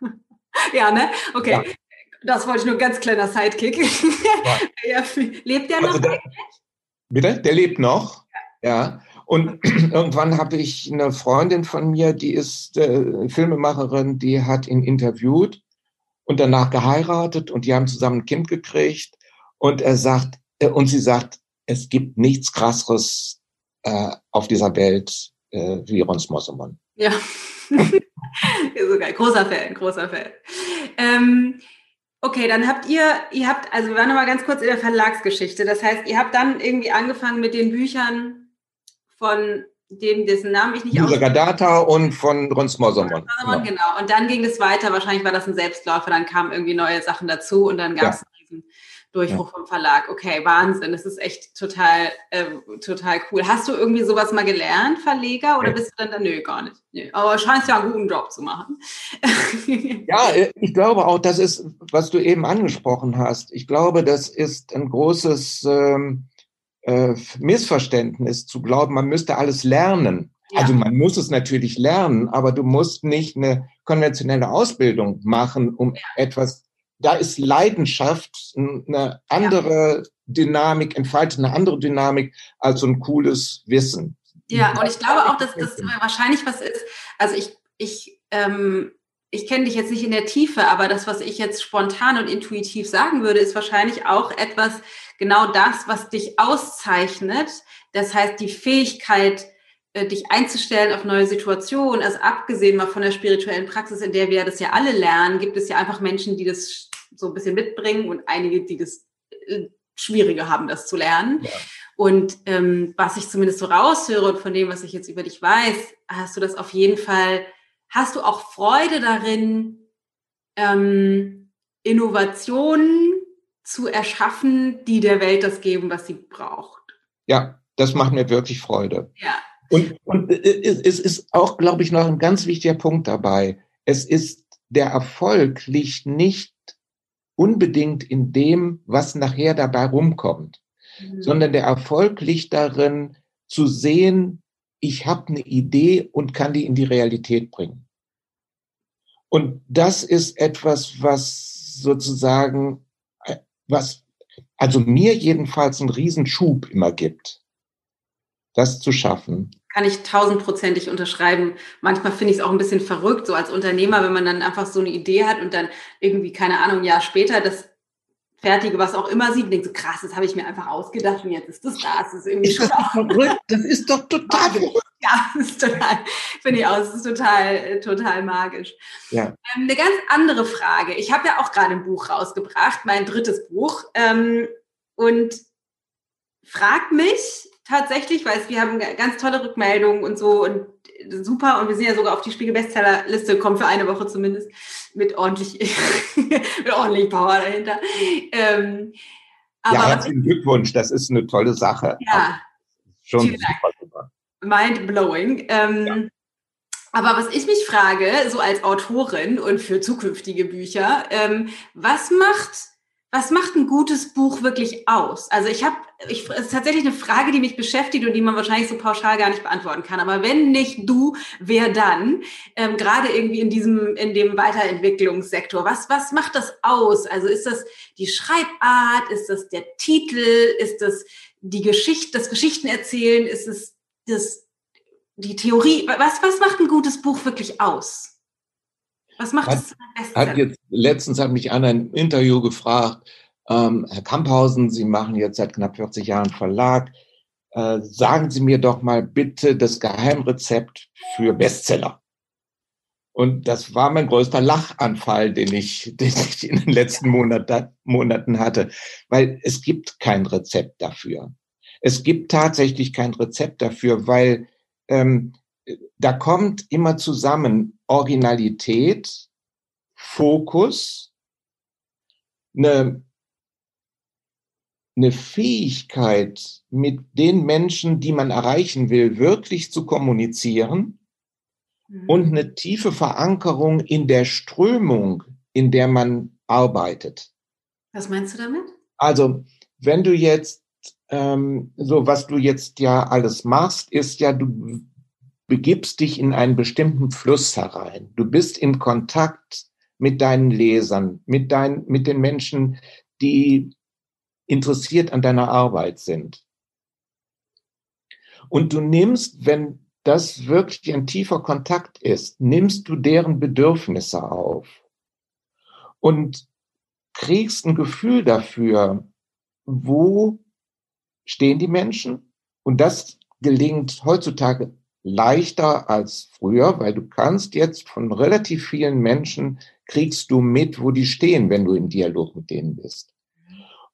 ja, ne? Okay. Ja. Das wollte ich nur ganz kleiner Sidekick. Ja. lebt der noch? Also der, bitte? Der lebt noch. Ja. Und irgendwann habe ich eine Freundin von mir, die ist äh, Filmemacherin, die hat ihn interviewt und danach geheiratet und die haben zusammen ein Kind gekriegt. Und er sagt, äh, und sie sagt, es gibt nichts krasseres äh, auf dieser Welt äh, wie Rons Mossemon. Ja, so. Großer Fan, großer Fan. Ähm, okay, dann habt ihr, ihr habt, also wir waren nochmal ganz kurz in der Verlagsgeschichte. Das heißt, ihr habt dann irgendwie angefangen mit den Büchern von dem, dessen Namen ich nicht ausspreche. Gadata und von Rons Mossermann. Genau. genau. Und dann ging es weiter. Wahrscheinlich war das ein Selbstläufer. Dann kamen irgendwie neue Sachen dazu und dann gab es ja. diesen Durchbruch ja. vom Verlag. Okay, Wahnsinn. Das ist echt total, äh, total cool. Hast du irgendwie sowas mal gelernt, Verleger, oder ja. bist du dann da, nö, gar nicht. Nö. Aber scheinst ja einen guten Job zu machen. ja, äh, ich glaube auch, das ist, was du eben angesprochen hast. Ich glaube, das ist ein großes ähm, äh, Missverständnis zu glauben, man müsste alles lernen. Ja. Also man muss es natürlich lernen, aber du musst nicht eine konventionelle Ausbildung machen, um etwas, da ist Leidenschaft eine andere ja. Dynamik, entfaltet eine andere Dynamik als so ein cooles Wissen. Ja, und ich glaube auch, dass das wahrscheinlich was ist, also ich, ich, ähm, ich kenne dich jetzt nicht in der Tiefe, aber das, was ich jetzt spontan und intuitiv sagen würde, ist wahrscheinlich auch etwas, genau das, was dich auszeichnet. Das heißt, die Fähigkeit, äh, dich einzustellen auf neue Situationen, also abgesehen mal von der spirituellen Praxis, in der wir das ja alle lernen, gibt es ja einfach Menschen, die das so ein bisschen mitbringen und einige, die das äh, schwieriger haben, das zu lernen. Ja. Und ähm, was ich zumindest so raushöre und von dem, was ich jetzt über dich weiß, hast du das auf jeden Fall, hast du auch Freude darin, ähm, Innovationen zu erschaffen, die der Welt das geben, was sie braucht. Ja, das macht mir wirklich Freude. Ja. Und, und es ist auch, glaube ich, noch ein ganz wichtiger Punkt dabei. Es ist, der Erfolg liegt nicht unbedingt in dem, was nachher dabei rumkommt, mhm. sondern der Erfolg liegt darin, zu sehen, ich habe eine Idee und kann die in die Realität bringen. Und das ist etwas, was sozusagen was also mir jedenfalls einen Riesenschub immer gibt, das zu schaffen. Kann ich tausendprozentig unterschreiben. Manchmal finde ich es auch ein bisschen verrückt, so als Unternehmer, wenn man dann einfach so eine Idee hat und dann irgendwie, keine Ahnung, ein Jahr später das Fertige, was auch immer sieht, und denkt so, krass, das habe ich mir einfach ausgedacht und jetzt ist das da. Das ist irgendwie ist schon das verrückt. Das ist doch total verrückt. Ja, das ist total, finde ich auch, das ist total, total magisch. Ja. Ähm, eine ganz andere Frage. Ich habe ja auch gerade ein Buch rausgebracht, mein drittes Buch, ähm, und frag mich tatsächlich, weil wir haben ganz tolle Rückmeldungen und so und super und wir sind ja sogar auf die Spiegel-Bestseller-Liste gekommen für eine Woche zumindest mit ordentlich, mit ordentlich Power dahinter. Ähm, ja, herzlichen Glückwunsch, das ist eine tolle Sache. Ja, schon super, super. Mind blowing. Ähm, ja. Aber was ich mich frage, so als Autorin und für zukünftige Bücher, ähm, was macht was macht ein gutes Buch wirklich aus? Also ich habe, ich, es ist tatsächlich eine Frage, die mich beschäftigt und die man wahrscheinlich so pauschal gar nicht beantworten kann. Aber wenn nicht du, wer dann? Ähm, Gerade irgendwie in diesem, in dem Weiterentwicklungssektor. Was, was macht das aus? Also ist das die Schreibart? Ist das der Titel? Ist das die Geschichte, das Geschichtenerzählen? Ist es das, die Theorie? Was, was macht ein gutes Buch wirklich aus? Was macht hat, es hat jetzt Letztens hat mich einer ein Interview gefragt, ähm, Herr Kamphausen, Sie machen jetzt seit knapp 40 Jahren Verlag. Äh, sagen Sie mir doch mal bitte das Geheimrezept für Bestseller. Und das war mein größter Lachanfall, den ich, den ich in den letzten Monat, Monaten hatte, weil es gibt kein Rezept dafür. Es gibt tatsächlich kein Rezept dafür, weil ähm, da kommt immer zusammen Originalität, Fokus, eine, eine Fähigkeit, mit den Menschen, die man erreichen will, wirklich zu kommunizieren mhm. und eine tiefe Verankerung in der Strömung, in der man arbeitet. Was meinst du damit? Also, wenn du jetzt, ähm, so was du jetzt ja alles machst, ist ja, du begibst dich in einen bestimmten Fluss herein. Du bist im Kontakt mit deinen Lesern, mit, dein, mit den Menschen, die interessiert an deiner Arbeit sind. Und du nimmst, wenn das wirklich ein tiefer Kontakt ist, nimmst du deren Bedürfnisse auf und kriegst ein Gefühl dafür, wo stehen die Menschen. Und das gelingt heutzutage leichter als früher, weil du kannst jetzt von relativ vielen Menschen kriegst du mit, wo die stehen, wenn du im Dialog mit denen bist.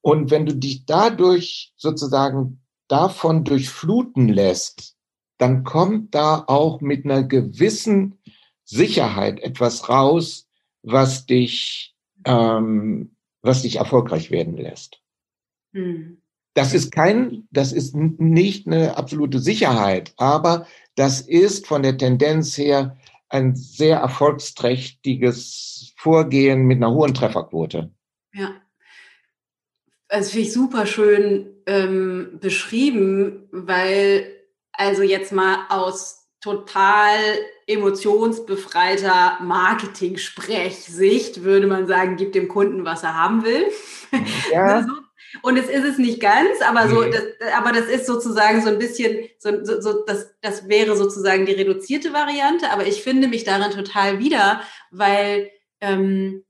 Und wenn du dich dadurch sozusagen davon durchfluten lässt, dann kommt da auch mit einer gewissen Sicherheit etwas raus, was dich, ähm, was dich erfolgreich werden lässt. Hm. Das ist kein, das ist nicht eine absolute Sicherheit, aber das ist von der Tendenz her ein sehr erfolgsträchtiges Vorgehen mit einer hohen Trefferquote. Ja. Also finde ich super schön ähm, beschrieben, weil also jetzt mal aus total emotionsbefreiter Marketing-Sprechsicht würde man sagen, gib dem Kunden, was er haben will. Ja. so und es ist es nicht ganz, aber so, das, aber das ist sozusagen so ein bisschen, so, so, so das, das wäre sozusagen die reduzierte Variante. Aber ich finde mich darin total wieder, weil ähm,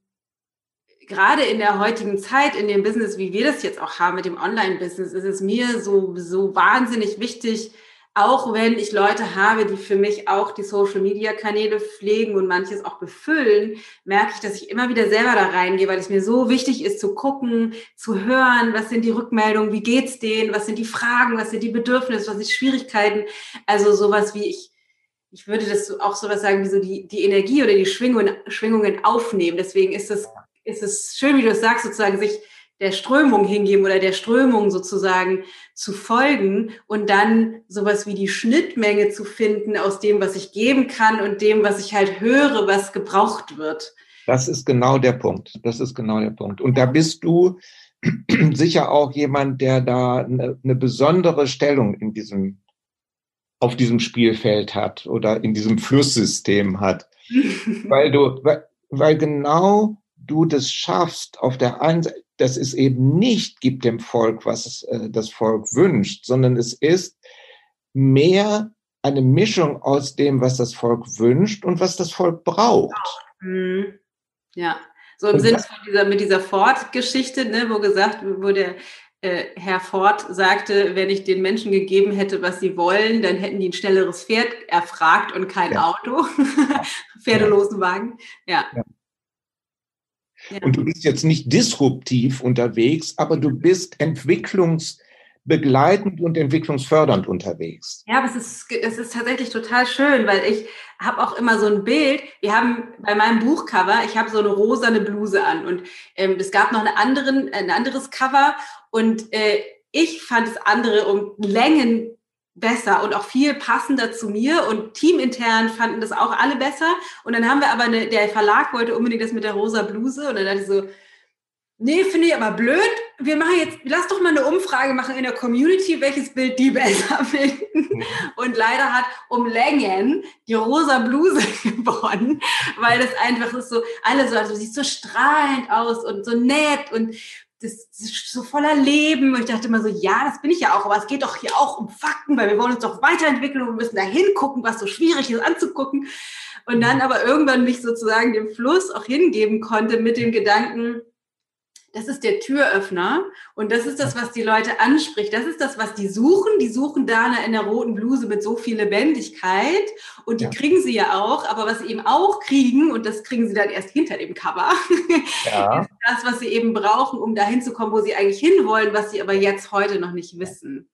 gerade in der heutigen Zeit, in dem Business, wie wir das jetzt auch haben mit dem Online-Business, ist es mir so, so wahnsinnig wichtig, auch wenn ich Leute habe, die für mich auch die Social-Media-Kanäle pflegen und manches auch befüllen, merke ich, dass ich immer wieder selber da reingehe, weil es mir so wichtig ist zu gucken, zu hören, was sind die Rückmeldungen, wie geht's denen, was sind die Fragen, was sind die Bedürfnisse, was sind die Schwierigkeiten. Also sowas wie ich, ich würde das auch sowas sagen, wie so die, die Energie oder die Schwingungen, Schwingungen aufnehmen. Deswegen ist es, ist es schön, wie du es sagst, sozusagen sich der Strömung hingeben oder der Strömung sozusagen zu folgen und dann sowas wie die Schnittmenge zu finden aus dem, was ich geben kann und dem, was ich halt höre, was gebraucht wird. Das ist genau der Punkt. Das ist genau der Punkt. Und da bist du sicher auch jemand, der da eine, eine besondere Stellung in diesem, auf diesem Spielfeld hat oder in diesem Flusssystem hat. weil du, weil, weil genau du das schaffst, auf der einen Seite, dass es eben nicht gibt dem Volk, was es, äh, das Volk wünscht, sondern es ist mehr eine Mischung aus dem, was das Volk wünscht und was das Volk braucht. Mhm. Ja, so im Sinne von dieser, mit dieser Ford-Geschichte, ne, wo gesagt, wo der äh, Herr Ford sagte, wenn ich den Menschen gegeben hätte, was sie wollen, dann hätten die ein schnelleres Pferd erfragt und kein ja. Auto, pferdelosen Wagen. Ja. ja. Und du bist jetzt nicht disruptiv unterwegs, aber du bist entwicklungsbegleitend und entwicklungsfördernd unterwegs. Ja, aber es ist, es ist tatsächlich total schön, weil ich habe auch immer so ein Bild. Wir haben bei meinem Buchcover, ich habe so eine rosane Bluse an und ähm, es gab noch eine anderen, ein anderes Cover und äh, ich fand das andere um Längen besser und auch viel passender zu mir und teamintern fanden das auch alle besser. Und dann haben wir aber eine, der Verlag wollte unbedingt das mit der rosa Bluse und dann dachte ich so, Nee, finde ich aber blöd. Wir machen jetzt, lass doch mal eine Umfrage machen in der Community, welches Bild die besser finden. Und leider hat um Längen die rosa Bluse gewonnen, weil das einfach ist so, alle so, also sieht so strahlend aus und so nett und das ist so voller Leben. Und ich dachte immer so, ja, das bin ich ja auch, aber es geht doch hier auch um Fakten, weil wir wollen uns doch weiterentwickeln und wir müssen da hingucken, was so schwierig ist anzugucken. Und dann aber irgendwann mich sozusagen dem Fluss auch hingeben konnte mit dem Gedanken, das ist der Türöffner und das ist das, was die Leute anspricht. Das ist das, was die suchen. Die suchen da in der roten Bluse mit so viel Lebendigkeit und die ja. kriegen sie ja auch. Aber was sie eben auch kriegen, und das kriegen sie dann erst hinter dem Cover, ja. ist das, was sie eben brauchen, um dahin zu kommen, wo sie eigentlich hinwollen, was sie aber jetzt heute noch nicht wissen.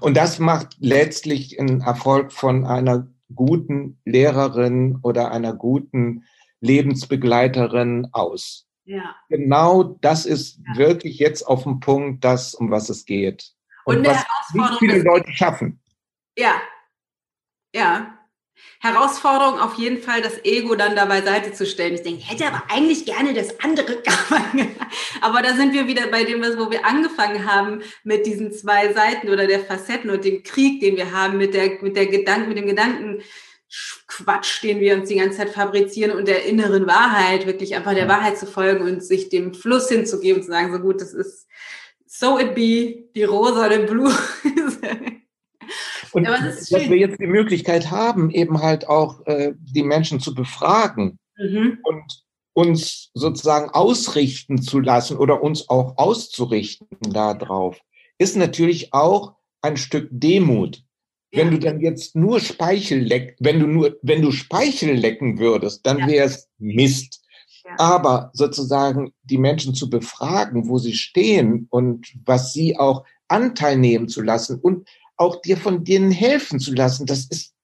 Und das macht letztlich einen Erfolg von einer guten Lehrerin oder einer guten Lebensbegleiterin aus. Ja. Genau das ist ja. wirklich jetzt auf dem Punkt, das, um was es geht. Und, Und was nicht viele Leute schaffen. Ja. Ja. Herausforderung auf jeden Fall, das Ego dann da beiseite zu stellen. Ich denke, hätte aber eigentlich gerne das andere Aber da sind wir wieder bei dem, wo wir angefangen haben mit diesen zwei Seiten oder der Facetten und dem Krieg, den wir haben mit der, mit der Gedanken, mit dem Gedanken, Quatsch, den wir uns die ganze Zeit fabrizieren und der inneren Wahrheit, wirklich einfach der Wahrheit zu folgen und sich dem Fluss hinzugeben und zu sagen, so gut, das ist so it be, die rosa oder blue. und dass wir jetzt die Möglichkeit haben, eben halt auch äh, die Menschen zu befragen mhm. und uns sozusagen ausrichten zu lassen oder uns auch auszurichten darauf, ist natürlich auch ein Stück Demut. Wenn du dann jetzt nur Speichel leck, wenn du nur, wenn du Speichel lecken würdest, dann ja. wäre es Mist. Ja. Aber sozusagen die Menschen zu befragen, wo sie stehen und was sie auch Anteil nehmen zu lassen und auch dir von denen helfen zu lassen, das ist,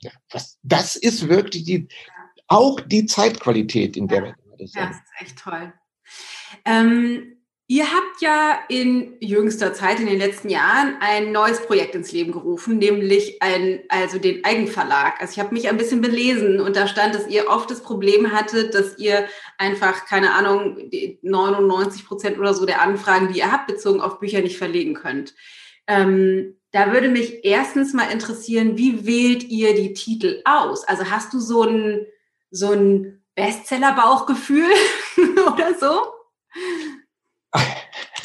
ja, was, das ist wirklich die, auch die Zeitqualität, in der wir gerade sind. Ja, das ist echt toll. Ähm, Ihr habt ja in jüngster Zeit, in den letzten Jahren, ein neues Projekt ins Leben gerufen, nämlich ein, also den Eigenverlag. Also ich habe mich ein bisschen belesen und da stand, dass ihr oft das Problem hattet, dass ihr einfach, keine Ahnung, 99 Prozent oder so der Anfragen, die ihr habt, bezogen auf Bücher nicht verlegen könnt. Ähm, da würde mich erstens mal interessieren, wie wählt ihr die Titel aus? Also hast du so ein, so ein Bestseller-Bauchgefühl oder so?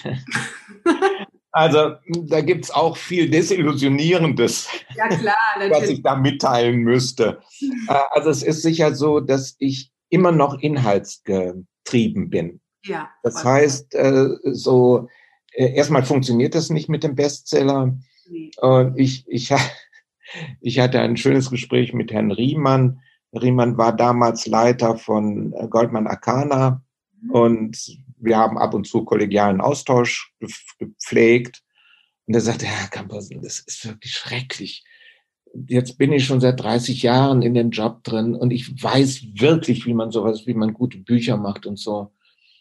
Also da gibt es auch viel Desillusionierendes, ja, klar, was ich da mitteilen müsste. Äh, also es ist sicher so, dass ich immer noch inhaltsgetrieben bin. Ja, das heißt, äh, so äh, erstmal funktioniert das nicht mit dem Bestseller. Nee. Ich, ich, ich hatte ein schönes Gespräch mit Herrn Riemann. Riemann war damals Leiter von Goldman Arcana mhm. und wir haben ab und zu kollegialen Austausch gepflegt. Und er sagte, Herr Kampersen, das ist wirklich schrecklich. Jetzt bin ich schon seit 30 Jahren in den Job drin und ich weiß wirklich, wie man sowas, wie man gute Bücher macht und so.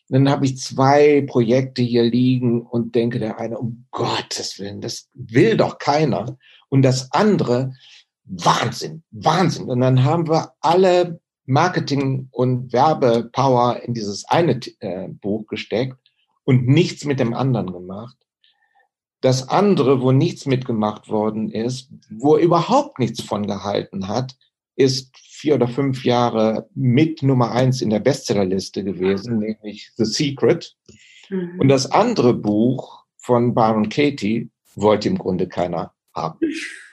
Und dann habe ich zwei Projekte hier liegen und denke der eine, um Gottes Willen, das will doch keiner. Und das andere, Wahnsinn, Wahnsinn. Und dann haben wir alle Marketing und Werbepower in dieses eine äh, Buch gesteckt und nichts mit dem anderen gemacht. Das andere, wo nichts mitgemacht worden ist, wo er überhaupt nichts von gehalten hat, ist vier oder fünf Jahre mit Nummer eins in der Bestsellerliste gewesen, nämlich The Secret. Mhm. Und das andere Buch von Baron Katie wollte im Grunde keiner haben.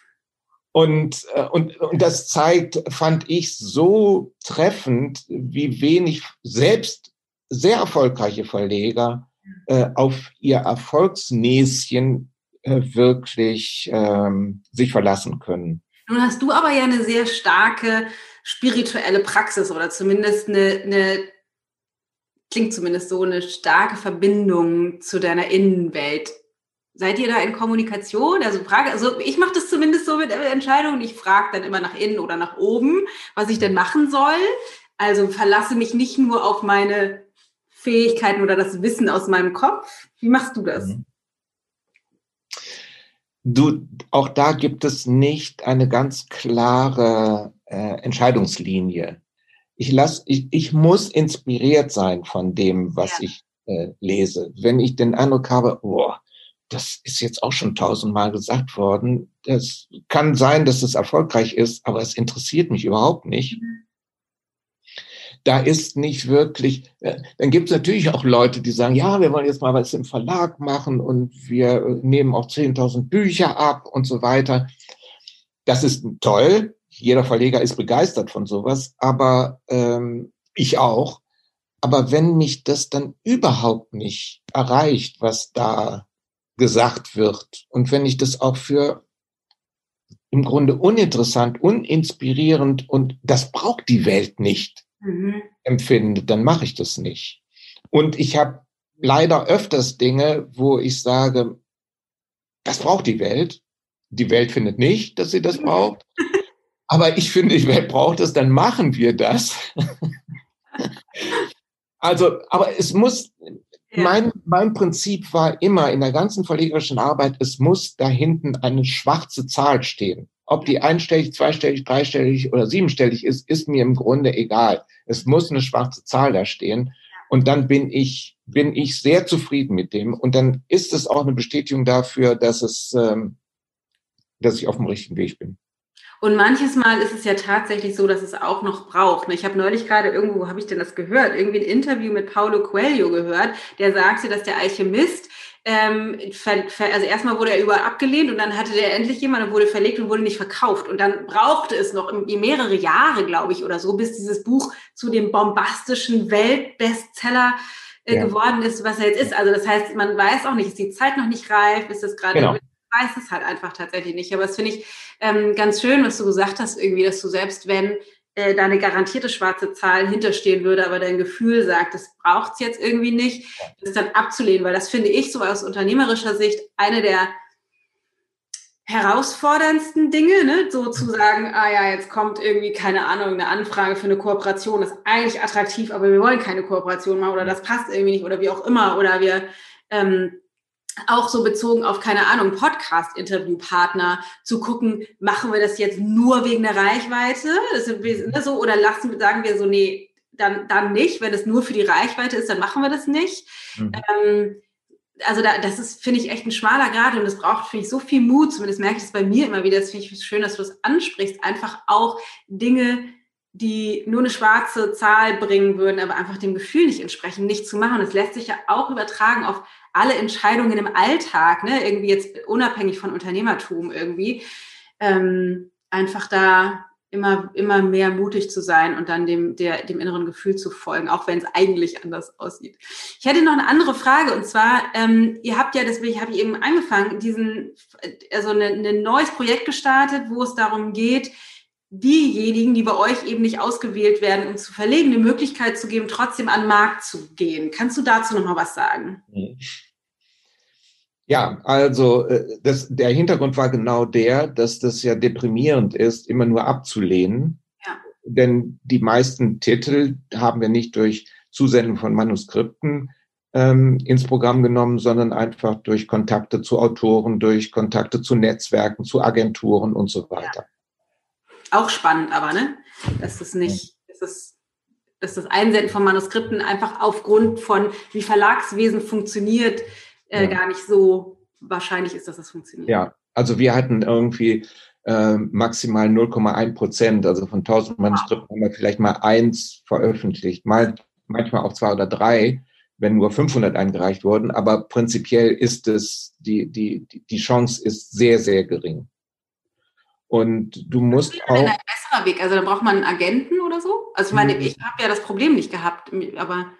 Und, äh, und, und das zeigt, fand ich, so treffend, wie wenig selbst sehr erfolgreiche Verleger äh, auf ihr Erfolgsnäschen äh, wirklich ähm, sich verlassen können. Nun hast du aber ja eine sehr starke spirituelle Praxis oder zumindest eine, eine klingt zumindest so eine starke Verbindung zu deiner Innenwelt. Seid ihr da in Kommunikation? Also frage, also ich mache das zumindest so mit Entscheidungen. Ich frage dann immer nach innen oder nach oben, was ich denn machen soll. Also verlasse mich nicht nur auf meine Fähigkeiten oder das Wissen aus meinem Kopf. Wie machst du das? Mhm. Du, auch da gibt es nicht eine ganz klare äh, Entscheidungslinie. Ich lass, ich, ich muss inspiriert sein von dem, was ja. ich äh, lese. Wenn ich den Eindruck habe, boah, das ist jetzt auch schon tausendmal gesagt worden. Das kann sein, dass es erfolgreich ist, aber es interessiert mich überhaupt nicht. Da ist nicht wirklich, äh, dann gibt es natürlich auch Leute, die sagen, ja, wir wollen jetzt mal was im Verlag machen und wir äh, nehmen auch 10.000 Bücher ab und so weiter. Das ist toll. Jeder Verleger ist begeistert von sowas, aber ähm, ich auch. Aber wenn mich das dann überhaupt nicht erreicht, was da gesagt wird. Und wenn ich das auch für im Grunde uninteressant, uninspirierend und das braucht die Welt nicht mhm. empfinde, dann mache ich das nicht. Und ich habe leider öfters Dinge, wo ich sage, das braucht die Welt. Die Welt findet nicht, dass sie das braucht. Aber ich finde, die Welt braucht es, dann machen wir das. also, aber es muss, mein, mein Prinzip war immer in der ganzen verlegerischen Arbeit, es muss da hinten eine schwarze Zahl stehen. Ob die einstellig, zweistellig, dreistellig oder siebenstellig ist, ist mir im Grunde egal. Es muss eine schwarze Zahl da stehen. Und dann bin ich, bin ich sehr zufrieden mit dem. Und dann ist es auch eine Bestätigung dafür, dass es, ähm, dass ich auf dem richtigen Weg bin. Und manches Mal ist es ja tatsächlich so, dass es auch noch braucht. Ich habe neulich gerade irgendwo, wo habe ich denn das gehört? Irgendwie ein Interview mit Paulo Coelho gehört, der sagte, dass der Alchemist ähm, also erstmal wurde er überall abgelehnt und dann hatte der endlich jemand und wurde verlegt und wurde nicht verkauft. Und dann brauchte es noch mehrere Jahre, glaube ich, oder so, bis dieses Buch zu dem bombastischen Weltbestseller äh, ja. geworden ist, was er jetzt ist. Also das heißt, man weiß auch nicht, ist die Zeit noch nicht reif, ist das gerade genau weiß es halt einfach tatsächlich nicht. Aber es finde ich ähm, ganz schön, was du gesagt hast, irgendwie, dass du selbst wenn äh, da eine garantierte schwarze Zahl hinterstehen würde, aber dein Gefühl sagt, das braucht es jetzt irgendwie nicht, das dann abzulehnen, weil das finde ich so aus unternehmerischer Sicht eine der herausforderndsten Dinge, ne? so zu sagen, ah ja, jetzt kommt irgendwie, keine Ahnung, eine Anfrage für eine Kooperation, das ist eigentlich attraktiv, aber wir wollen keine Kooperation machen oder das passt irgendwie nicht oder wie auch immer oder wir ähm, auch so bezogen auf, keine Ahnung, Podcast-Interviewpartner zu gucken, machen wir das jetzt nur wegen der Reichweite? Das ist ne, so, oder lassen, sagen wir so, nee, dann, dann nicht. Wenn es nur für die Reichweite ist, dann machen wir das nicht. Mhm. Ähm, also da, das ist, finde ich, echt ein schmaler Grad und es braucht, finde ich, so viel Mut. Zumindest merke ich es bei mir immer wieder. Das finde ich schön, dass du das ansprichst. Einfach auch Dinge, die nur eine schwarze Zahl bringen würden, aber einfach dem Gefühl nicht entsprechen, nicht zu machen. Das lässt sich ja auch übertragen auf alle Entscheidungen im Alltag, ne, irgendwie jetzt unabhängig von Unternehmertum irgendwie, ähm, einfach da immer, immer mehr mutig zu sein und dann dem, der, dem inneren Gefühl zu folgen, auch wenn es eigentlich anders aussieht. Ich hätte noch eine andere Frage und zwar, ähm, ihr habt ja, deswegen habe ich eben angefangen, diesen, also ein eine neues Projekt gestartet, wo es darum geht, diejenigen, die bei euch eben nicht ausgewählt werden, um zu verlegen, eine Möglichkeit zu geben, trotzdem an den Markt zu gehen. Kannst du dazu noch mal was sagen? Ja, also äh, das, der Hintergrund war genau der, dass das ja deprimierend ist, immer nur abzulehnen. Ja. Denn die meisten Titel haben wir nicht durch Zusenden von Manuskripten ähm, ins Programm genommen, sondern einfach durch Kontakte zu Autoren, durch Kontakte zu Netzwerken, zu Agenturen und so weiter. Ja. Auch spannend, aber, ne? Dass das nicht, dass das, dass das Einsenden von Manuskripten einfach aufgrund von, wie Verlagswesen funktioniert, äh, ja. gar nicht so wahrscheinlich ist, dass das funktioniert. Ja, also wir hatten irgendwie äh, maximal 0,1 Prozent, also von 1000 Manuskripten haben wir vielleicht mal eins veröffentlicht, mal, manchmal auch zwei oder drei, wenn nur 500 eingereicht wurden, aber prinzipiell ist es, die, die, die Chance ist sehr, sehr gering. Und du musst auch. Ein besserer Weg. Also dann braucht man einen Agenten oder so. Also ich meine, mhm. ich habe ja das Problem nicht gehabt, aber.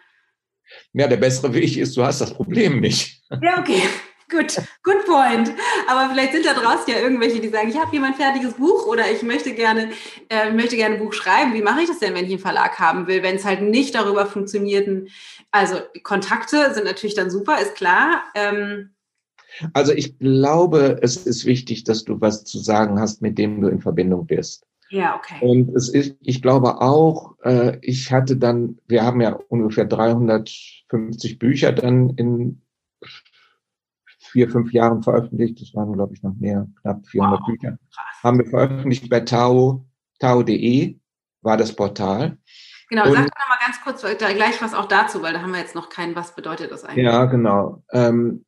Ja, der bessere Weg ist, du hast das Problem nicht. Ja, okay. Gut, good point. Aber vielleicht sind da draußen ja irgendwelche, die sagen, ich habe hier mein fertiges Buch oder ich möchte gerne, äh, möchte gerne ein Buch schreiben. Wie mache ich das denn, wenn ich einen Verlag haben will, wenn es halt nicht darüber funktioniert? Also Kontakte sind natürlich dann super, ist klar. Ähm, also ich glaube, es ist wichtig, dass du was zu sagen hast, mit dem du in Verbindung bist. Ja, okay. Und es ist, ich glaube auch, äh, ich hatte dann, wir haben ja ungefähr 350 Bücher dann in vier, fünf Jahren veröffentlicht. Das waren, glaube ich, noch mehr, knapp 400 wow, Bücher. Krass. Haben wir veröffentlicht bei Tao, Tao.de war das Portal. Genau, und, sag doch mal ganz kurz gleich was auch dazu, weil da haben wir jetzt noch kein, was bedeutet das eigentlich? Ja, genau. Ähm,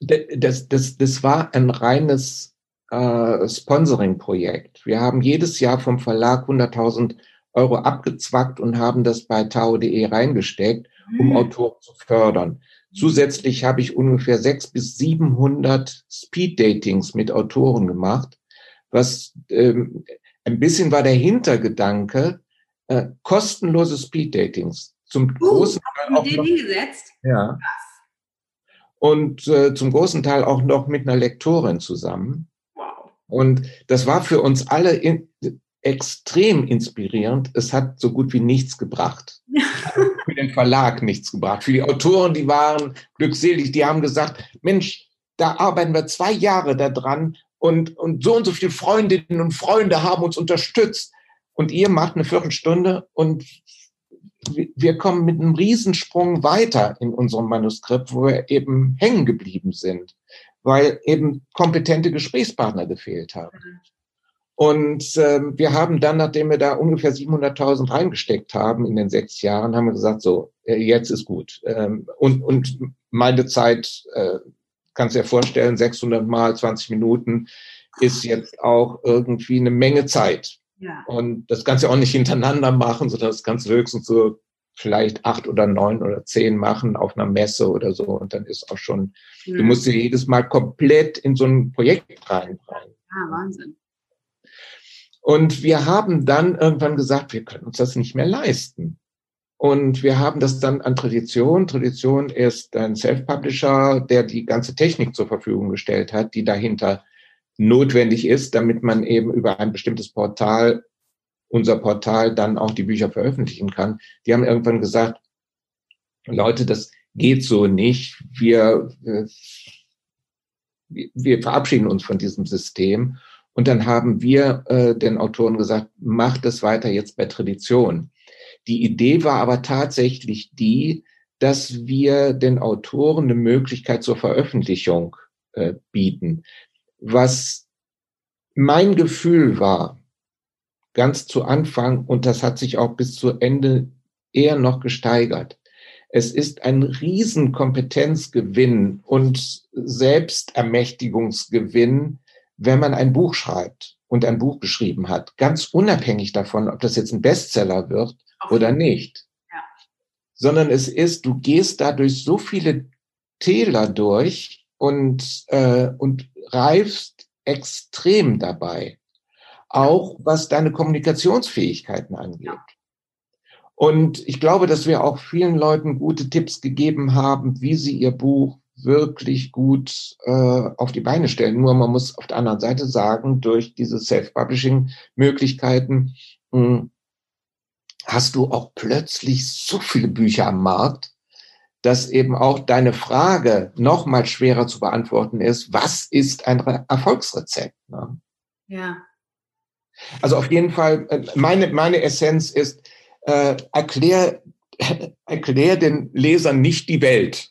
das, das, das war ein reines äh, Sponsoring-Projekt. Wir haben jedes Jahr vom Verlag 100.000 Euro abgezwackt und haben das bei tao.de reingesteckt, um mhm. Autoren zu fördern. Zusätzlich habe ich ungefähr sechs bis 700 Speed-Datings mit Autoren gemacht, was ähm, ein bisschen war der Hintergedanke, äh, kostenlose Speed-Datings. Zum uh, großen Teil auch noch, hingesetzt? Ja. Und äh, zum großen Teil auch noch mit einer Lektorin zusammen. Wow. Und das war für uns alle in, extrem inspirierend. Es hat so gut wie nichts gebracht. für den Verlag nichts gebracht. Für die Autoren, die waren glückselig, die haben gesagt, Mensch, da arbeiten wir zwei Jahre daran und, und so und so viele Freundinnen und Freunde haben uns unterstützt. Und ihr macht eine Viertelstunde und wir kommen mit einem Riesensprung weiter in unserem Manuskript, wo wir eben hängen geblieben sind, weil eben kompetente Gesprächspartner gefehlt haben. Und ähm, wir haben dann, nachdem wir da ungefähr 700.000 reingesteckt haben in den sechs Jahren, haben wir gesagt, so, äh, jetzt ist gut. Ähm, und, und meine Zeit, äh, kannst du dir vorstellen, 600 mal 20 Minuten ist jetzt auch irgendwie eine Menge Zeit. Ja. Und das kannst du auch nicht hintereinander machen, sondern das kannst du höchstens so vielleicht acht oder neun oder zehn machen auf einer Messe oder so. Und dann ist auch schon, mhm. du musst dir jedes Mal komplett in so ein Projekt reinbringen. Ja, Wahnsinn. Und wir haben dann irgendwann gesagt, wir können uns das nicht mehr leisten. Und wir haben das dann an Tradition. Tradition ist ein Self-Publisher, der die ganze Technik zur Verfügung gestellt hat, die dahinter notwendig ist, damit man eben über ein bestimmtes Portal, unser Portal, dann auch die Bücher veröffentlichen kann. Die haben irgendwann gesagt, Leute, das geht so nicht. Wir, wir verabschieden uns von diesem System und dann haben wir äh, den Autoren gesagt, macht es weiter jetzt bei Tradition. Die Idee war aber tatsächlich die, dass wir den Autoren eine Möglichkeit zur Veröffentlichung äh, bieten. Was mein Gefühl war, ganz zu Anfang, und das hat sich auch bis zu Ende eher noch gesteigert. Es ist ein Riesenkompetenzgewinn und Selbstermächtigungsgewinn, wenn man ein Buch schreibt und ein Buch geschrieben hat, ganz unabhängig davon, ob das jetzt ein Bestseller wird okay. oder nicht. Ja. Sondern es ist, du gehst dadurch so viele Täler durch und, äh, und reifst extrem dabei. Auch was deine Kommunikationsfähigkeiten angeht. Und ich glaube, dass wir auch vielen Leuten gute Tipps gegeben haben, wie sie ihr Buch wirklich gut äh, auf die Beine stellen. Nur man muss auf der anderen Seite sagen, durch diese Self-Publishing-Möglichkeiten hm, hast du auch plötzlich so viele Bücher am Markt, dass eben auch deine Frage noch mal schwerer zu beantworten ist, was ist ein Erfolgsrezept? Ne? Ja. Also auf jeden Fall, äh, meine, meine Essenz ist, äh, erklär, erklär den Lesern nicht die Welt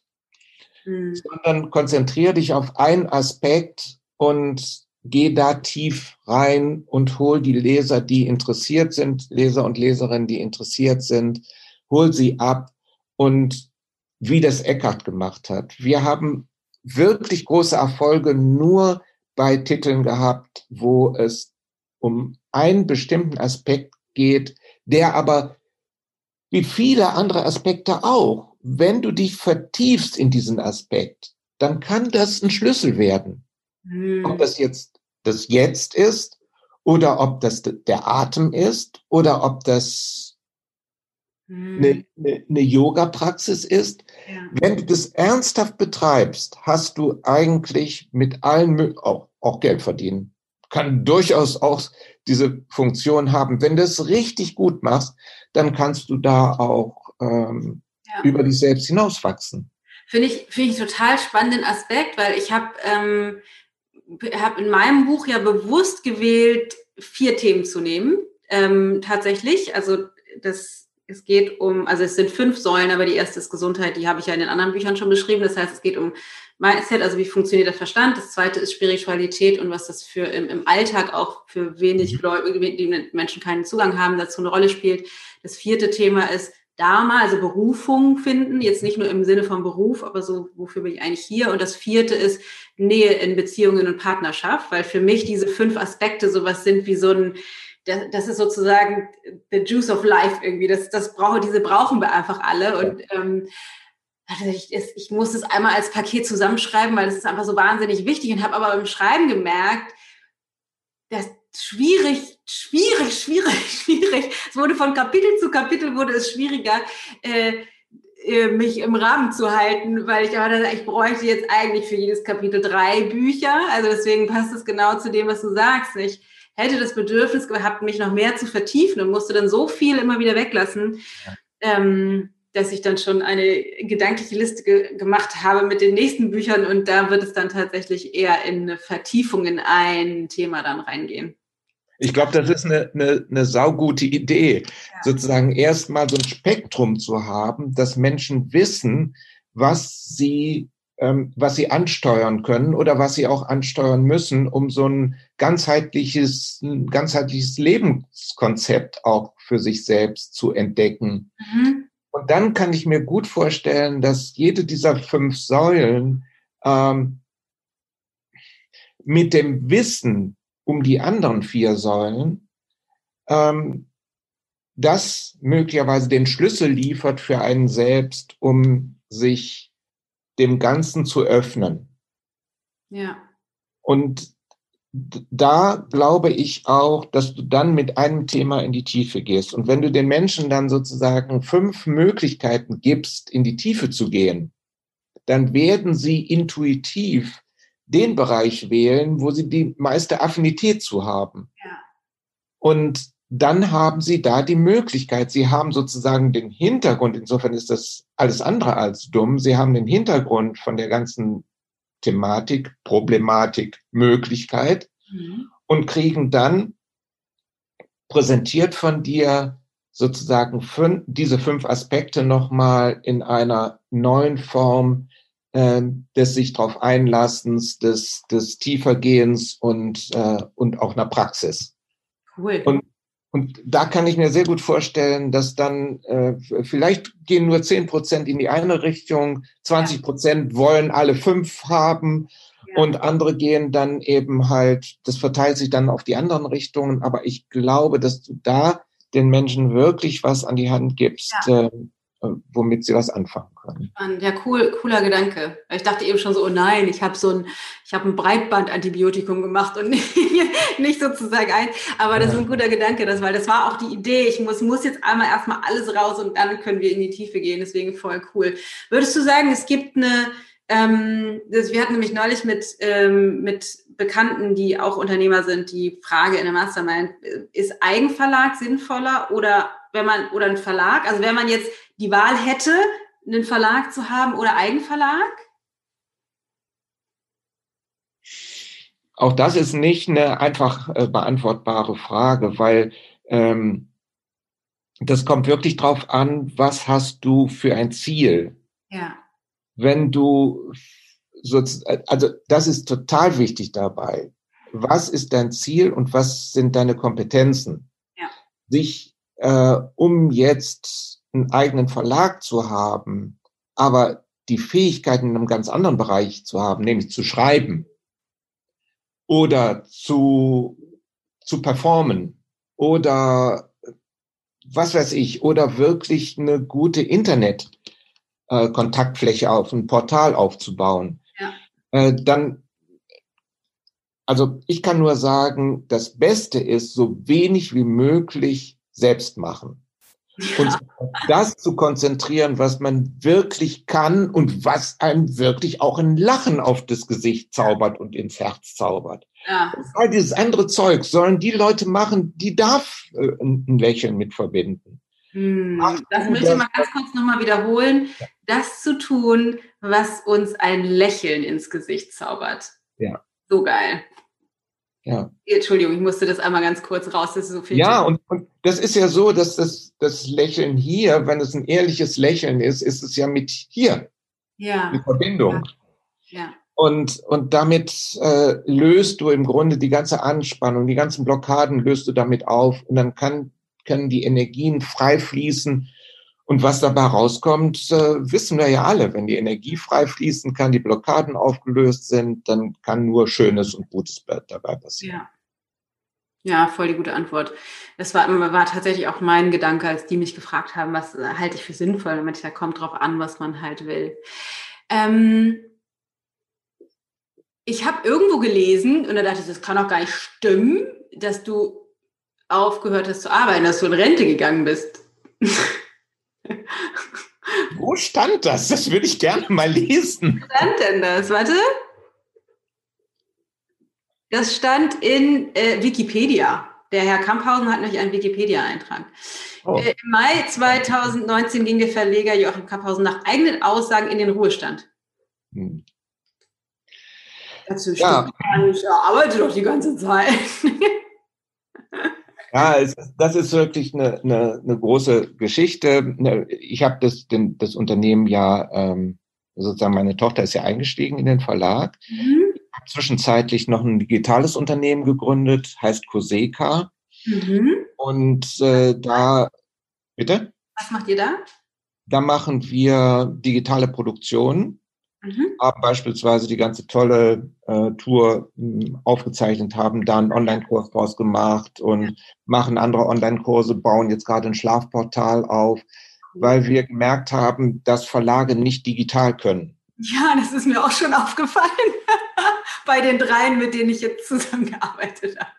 mhm. sondern konzentriere dich auf einen Aspekt und geh da tief rein und hol die Leser, die interessiert sind, Leser und Leserinnen, die interessiert sind, hol sie ab und wie das Eckart gemacht hat. Wir haben wirklich große Erfolge nur bei Titeln gehabt, wo es um einen bestimmten Aspekt geht, der aber wie viele andere Aspekte auch wenn du dich vertiefst in diesen Aspekt, dann kann das ein Schlüssel werden. Mhm. Ob das jetzt das Jetzt ist oder ob das der Atem ist oder ob das mhm. eine, eine, eine Yoga-Praxis ist. Ja. Wenn du das ernsthaft betreibst, hast du eigentlich mit allen, auch, auch Geld verdienen. Kann durchaus auch diese Funktion haben. Wenn du es richtig gut machst, dann kannst du da auch ähm, ja. über dich selbst hinauswachsen. Finde ich, finde ich total spannenden Aspekt, weil ich habe ähm, hab in meinem Buch ja bewusst gewählt, vier Themen zu nehmen. Ähm, tatsächlich. Also das, es geht um, also es sind fünf Säulen, aber die erste ist Gesundheit, die habe ich ja in den anderen Büchern schon beschrieben. Das heißt, es geht um Mindset, also wie funktioniert der Verstand. Das zweite ist Spiritualität und was das für im, im Alltag auch für wenig mhm. Gläubige, die Menschen keinen Zugang haben, dazu eine Rolle spielt. Das vierte Thema ist Dharma, also Berufung finden, jetzt nicht nur im Sinne von Beruf, aber so, wofür bin ich eigentlich hier? Und das vierte ist Nähe in Beziehungen und Partnerschaft, weil für mich diese fünf Aspekte sowas sind wie so ein, das, das ist sozusagen the juice of life irgendwie. Das, das brauche, diese brauchen wir einfach alle. Und ähm, also ich, ich muss es einmal als Paket zusammenschreiben, weil das ist einfach so wahnsinnig wichtig und habe aber beim Schreiben gemerkt, dass schwierig, schwierig, schwierig, schwierig. Es wurde von Kapitel zu Kapitel wurde es schwieriger, äh, äh mich im Rahmen zu halten, weil ich aber ich bräuchte jetzt eigentlich für jedes Kapitel drei Bücher. Also deswegen passt es genau zu dem, was du sagst. Ich hätte das Bedürfnis gehabt, mich noch mehr zu vertiefen und musste dann so viel immer wieder weglassen. Ähm, dass ich dann schon eine gedankliche Liste ge gemacht habe mit den nächsten Büchern und da wird es dann tatsächlich eher in eine Vertiefung in ein Thema dann reingehen. Ich glaube, das ist eine, eine, eine saugute Idee, ja. sozusagen erstmal so ein Spektrum zu haben, dass Menschen wissen, was sie, was sie ansteuern können oder was sie auch ansteuern müssen, um so ein ganzheitliches, ein ganzheitliches Lebenskonzept auch für sich selbst zu entdecken. Mhm. Und dann kann ich mir gut vorstellen, dass jede dieser fünf Säulen ähm, mit dem Wissen um die anderen vier Säulen ähm, das möglicherweise den Schlüssel liefert für einen selbst, um sich dem Ganzen zu öffnen. Ja. Und da glaube ich auch, dass du dann mit einem Thema in die Tiefe gehst. Und wenn du den Menschen dann sozusagen fünf Möglichkeiten gibst, in die Tiefe zu gehen, dann werden sie intuitiv den Bereich wählen, wo sie die meiste Affinität zu haben. Ja. Und dann haben sie da die Möglichkeit, sie haben sozusagen den Hintergrund, insofern ist das alles andere als dumm, sie haben den Hintergrund von der ganzen Thematik, Problematik, Möglichkeit mhm. und kriegen dann präsentiert von dir sozusagen fünf, diese fünf Aspekte nochmal in einer neuen Form äh, des sich darauf Einlassens, des, des Tiefergehens und, äh, und auch einer Praxis. Cool. Und und da kann ich mir sehr gut vorstellen, dass dann äh, vielleicht gehen nur zehn Prozent in die eine Richtung, 20 Prozent wollen alle fünf haben ja. und andere gehen dann eben halt, das verteilt sich dann auf die anderen Richtungen. Aber ich glaube, dass du da den Menschen wirklich was an die Hand gibst, ja. äh, womit sie was anfangen können. Ja, cool, cooler Gedanke. Ich dachte eben schon so, oh nein, ich habe so ein, ich habe ein Breitbandantibiotikum gemacht und nicht, sozusagen ein. Aber das ist ein guter Gedanke, das, weil das war auch die Idee. Ich muss, muss jetzt einmal erstmal alles raus und dann können wir in die Tiefe gehen. Deswegen voll cool. Würdest du sagen, es gibt eine, ähm, das, wir hatten nämlich neulich mit, ähm, mit Bekannten, die auch Unternehmer sind, die Frage in der Mastermind, ist Eigenverlag sinnvoller oder wenn man, oder ein Verlag? Also wenn man jetzt die Wahl hätte, einen Verlag zu haben oder Eigenverlag? Auch das ist nicht eine einfach äh, beantwortbare Frage, weil ähm, das kommt wirklich drauf an, was hast du für ein Ziel? Ja. Wenn du, so, also das ist total wichtig dabei. Was ist dein Ziel und was sind deine Kompetenzen? Ja. Sich, äh, um jetzt einen eigenen Verlag zu haben, aber die Fähigkeiten in einem ganz anderen Bereich zu haben, nämlich zu schreiben oder zu, zu performen oder was weiß ich, oder wirklich eine gute Internet-Kontaktfläche äh, auf, ein Portal aufzubauen, ja. äh, dann, also ich kann nur sagen, das Beste ist, so wenig wie möglich selbst machen und das zu konzentrieren, was man wirklich kann und was einem wirklich auch ein Lachen auf das Gesicht zaubert und ins Herz zaubert. Ja. All dieses andere Zeug sollen die Leute machen, die darf äh, ein Lächeln mit verbinden. Hm, das möchte ich mal ganz kurz nochmal wiederholen. Das zu tun, was uns ein Lächeln ins Gesicht zaubert. Ja. So geil. Ja. Entschuldigung, ich musste das einmal ganz kurz raus, das ist so viel. Ja, und, und das ist ja so, dass das, das Lächeln hier, wenn es ein ehrliches Lächeln ist, ist es ja mit hier. Ja. Die Verbindung. Ja. Und, und damit äh, löst du im Grunde die ganze Anspannung, die ganzen Blockaden löst du damit auf und dann kann, können die Energien frei fließen. Und was dabei rauskommt, äh, wissen wir ja alle. Wenn die Energie frei fließen kann, die Blockaden aufgelöst sind, dann kann nur Schönes und Gutes dabei passieren. Ja. Ja, voll die gute Antwort. Das war, war tatsächlich auch mein Gedanke, als die mich gefragt haben, was halte ich für sinnvoll. Damit da kommt drauf an, was man halt will. Ähm, ich habe irgendwo gelesen und da dachte ich, das kann doch gar nicht stimmen, dass du aufgehört hast zu arbeiten, dass du in Rente gegangen bist. Wo stand das? Das würde ich gerne mal lesen. Wo stand denn das? Warte. Das stand in äh, Wikipedia. Der Herr Kamphausen hat nämlich einen Wikipedia-Eintrag. Oh. Äh, Im Mai 2019 ging der Verleger Joachim Kamphausen nach eigenen Aussagen in den Ruhestand. Hm. Dazu ja. Ich arbeite doch die ganze Zeit. Ja, es, das ist wirklich eine, eine, eine große Geschichte. Ne, ich habe das, das Unternehmen ja, ähm, sozusagen meine Tochter ist ja eingestiegen in den Verlag. Mhm zwischenzeitlich noch ein digitales Unternehmen gegründet, heißt Coseka. Mhm. Und äh, da, bitte? Was macht ihr da? Da machen wir digitale Produktionen, mhm. haben beispielsweise die ganze tolle äh, Tour mh, hm, aufgezeichnet, haben da einen Online-Kurs draus gemacht und machen andere Online-Kurse, bauen jetzt gerade ein Schlafportal auf, weil wir gemerkt haben, dass Verlage nicht digital können. Ja, das ist mir auch schon aufgefallen bei den dreien, mit denen ich jetzt zusammengearbeitet habe.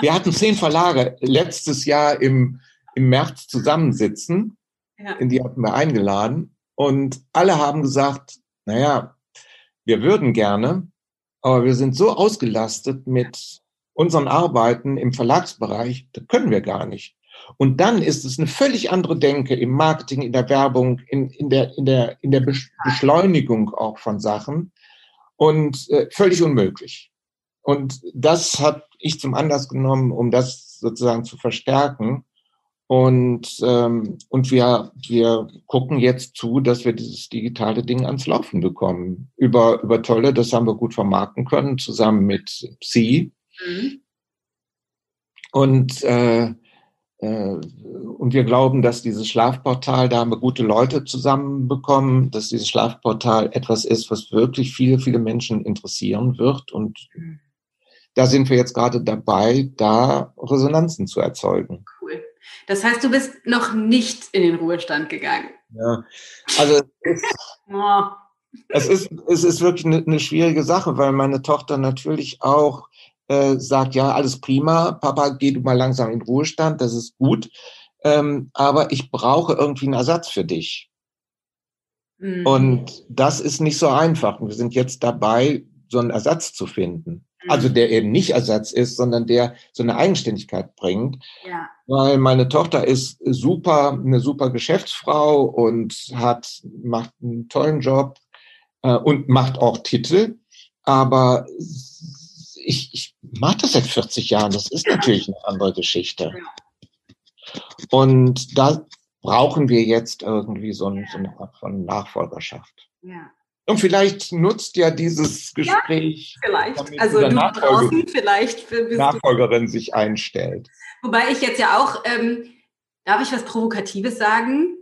Wir hatten zehn Verlage letztes Jahr im, im März zusammensitzen. Ja. In die hatten wir eingeladen. Und alle haben gesagt, naja, wir würden gerne, aber wir sind so ausgelastet mit unseren Arbeiten im Verlagsbereich, das können wir gar nicht. Und dann ist es eine völlig andere Denke im Marketing, in der Werbung, in, in, der, in, der, in der Beschleunigung auch von Sachen und äh, völlig unmöglich. Und das habe ich zum Anlass genommen, um das sozusagen zu verstärken. Und, ähm, und wir, wir gucken jetzt zu, dass wir dieses digitale Ding ans Laufen bekommen. Über, über Tolle, das haben wir gut vermarkten können, zusammen mit Psi. Mhm. Und äh, äh, und wir glauben, dass dieses Schlafportal, da haben wir gute Leute zusammenbekommen, dass dieses Schlafportal etwas ist, was wirklich viele, viele Menschen interessieren wird. Und da sind wir jetzt gerade dabei, da Resonanzen zu erzeugen. Das heißt, du bist noch nicht in den Ruhestand gegangen. Ja, also es, oh. es ist, es ist wirklich eine, eine schwierige Sache, weil meine Tochter natürlich auch äh, sagt, ja, alles prima, Papa, geh du mal langsam in Ruhestand, das ist gut, ähm, aber ich brauche irgendwie einen Ersatz für dich. Mhm. Und das ist nicht so einfach. Wir sind jetzt dabei, so einen Ersatz zu finden. Mhm. Also der eben nicht Ersatz ist, sondern der so eine Eigenständigkeit bringt. Ja. Weil meine Tochter ist super, eine super Geschäftsfrau und hat, macht einen tollen Job äh, und macht auch Titel. Aber ich, ich mache das seit 40 Jahren. Das ist natürlich eine andere Geschichte. Und da brauchen wir jetzt irgendwie so, ein, so eine Art von Nachfolgerschaft. Ja. Und vielleicht nutzt ja dieses Gespräch, ja, vielleicht. also du draußen vielleicht Nachfolgerin du. sich einstellt. Wobei ich jetzt ja auch, ähm, darf ich was Provokatives sagen?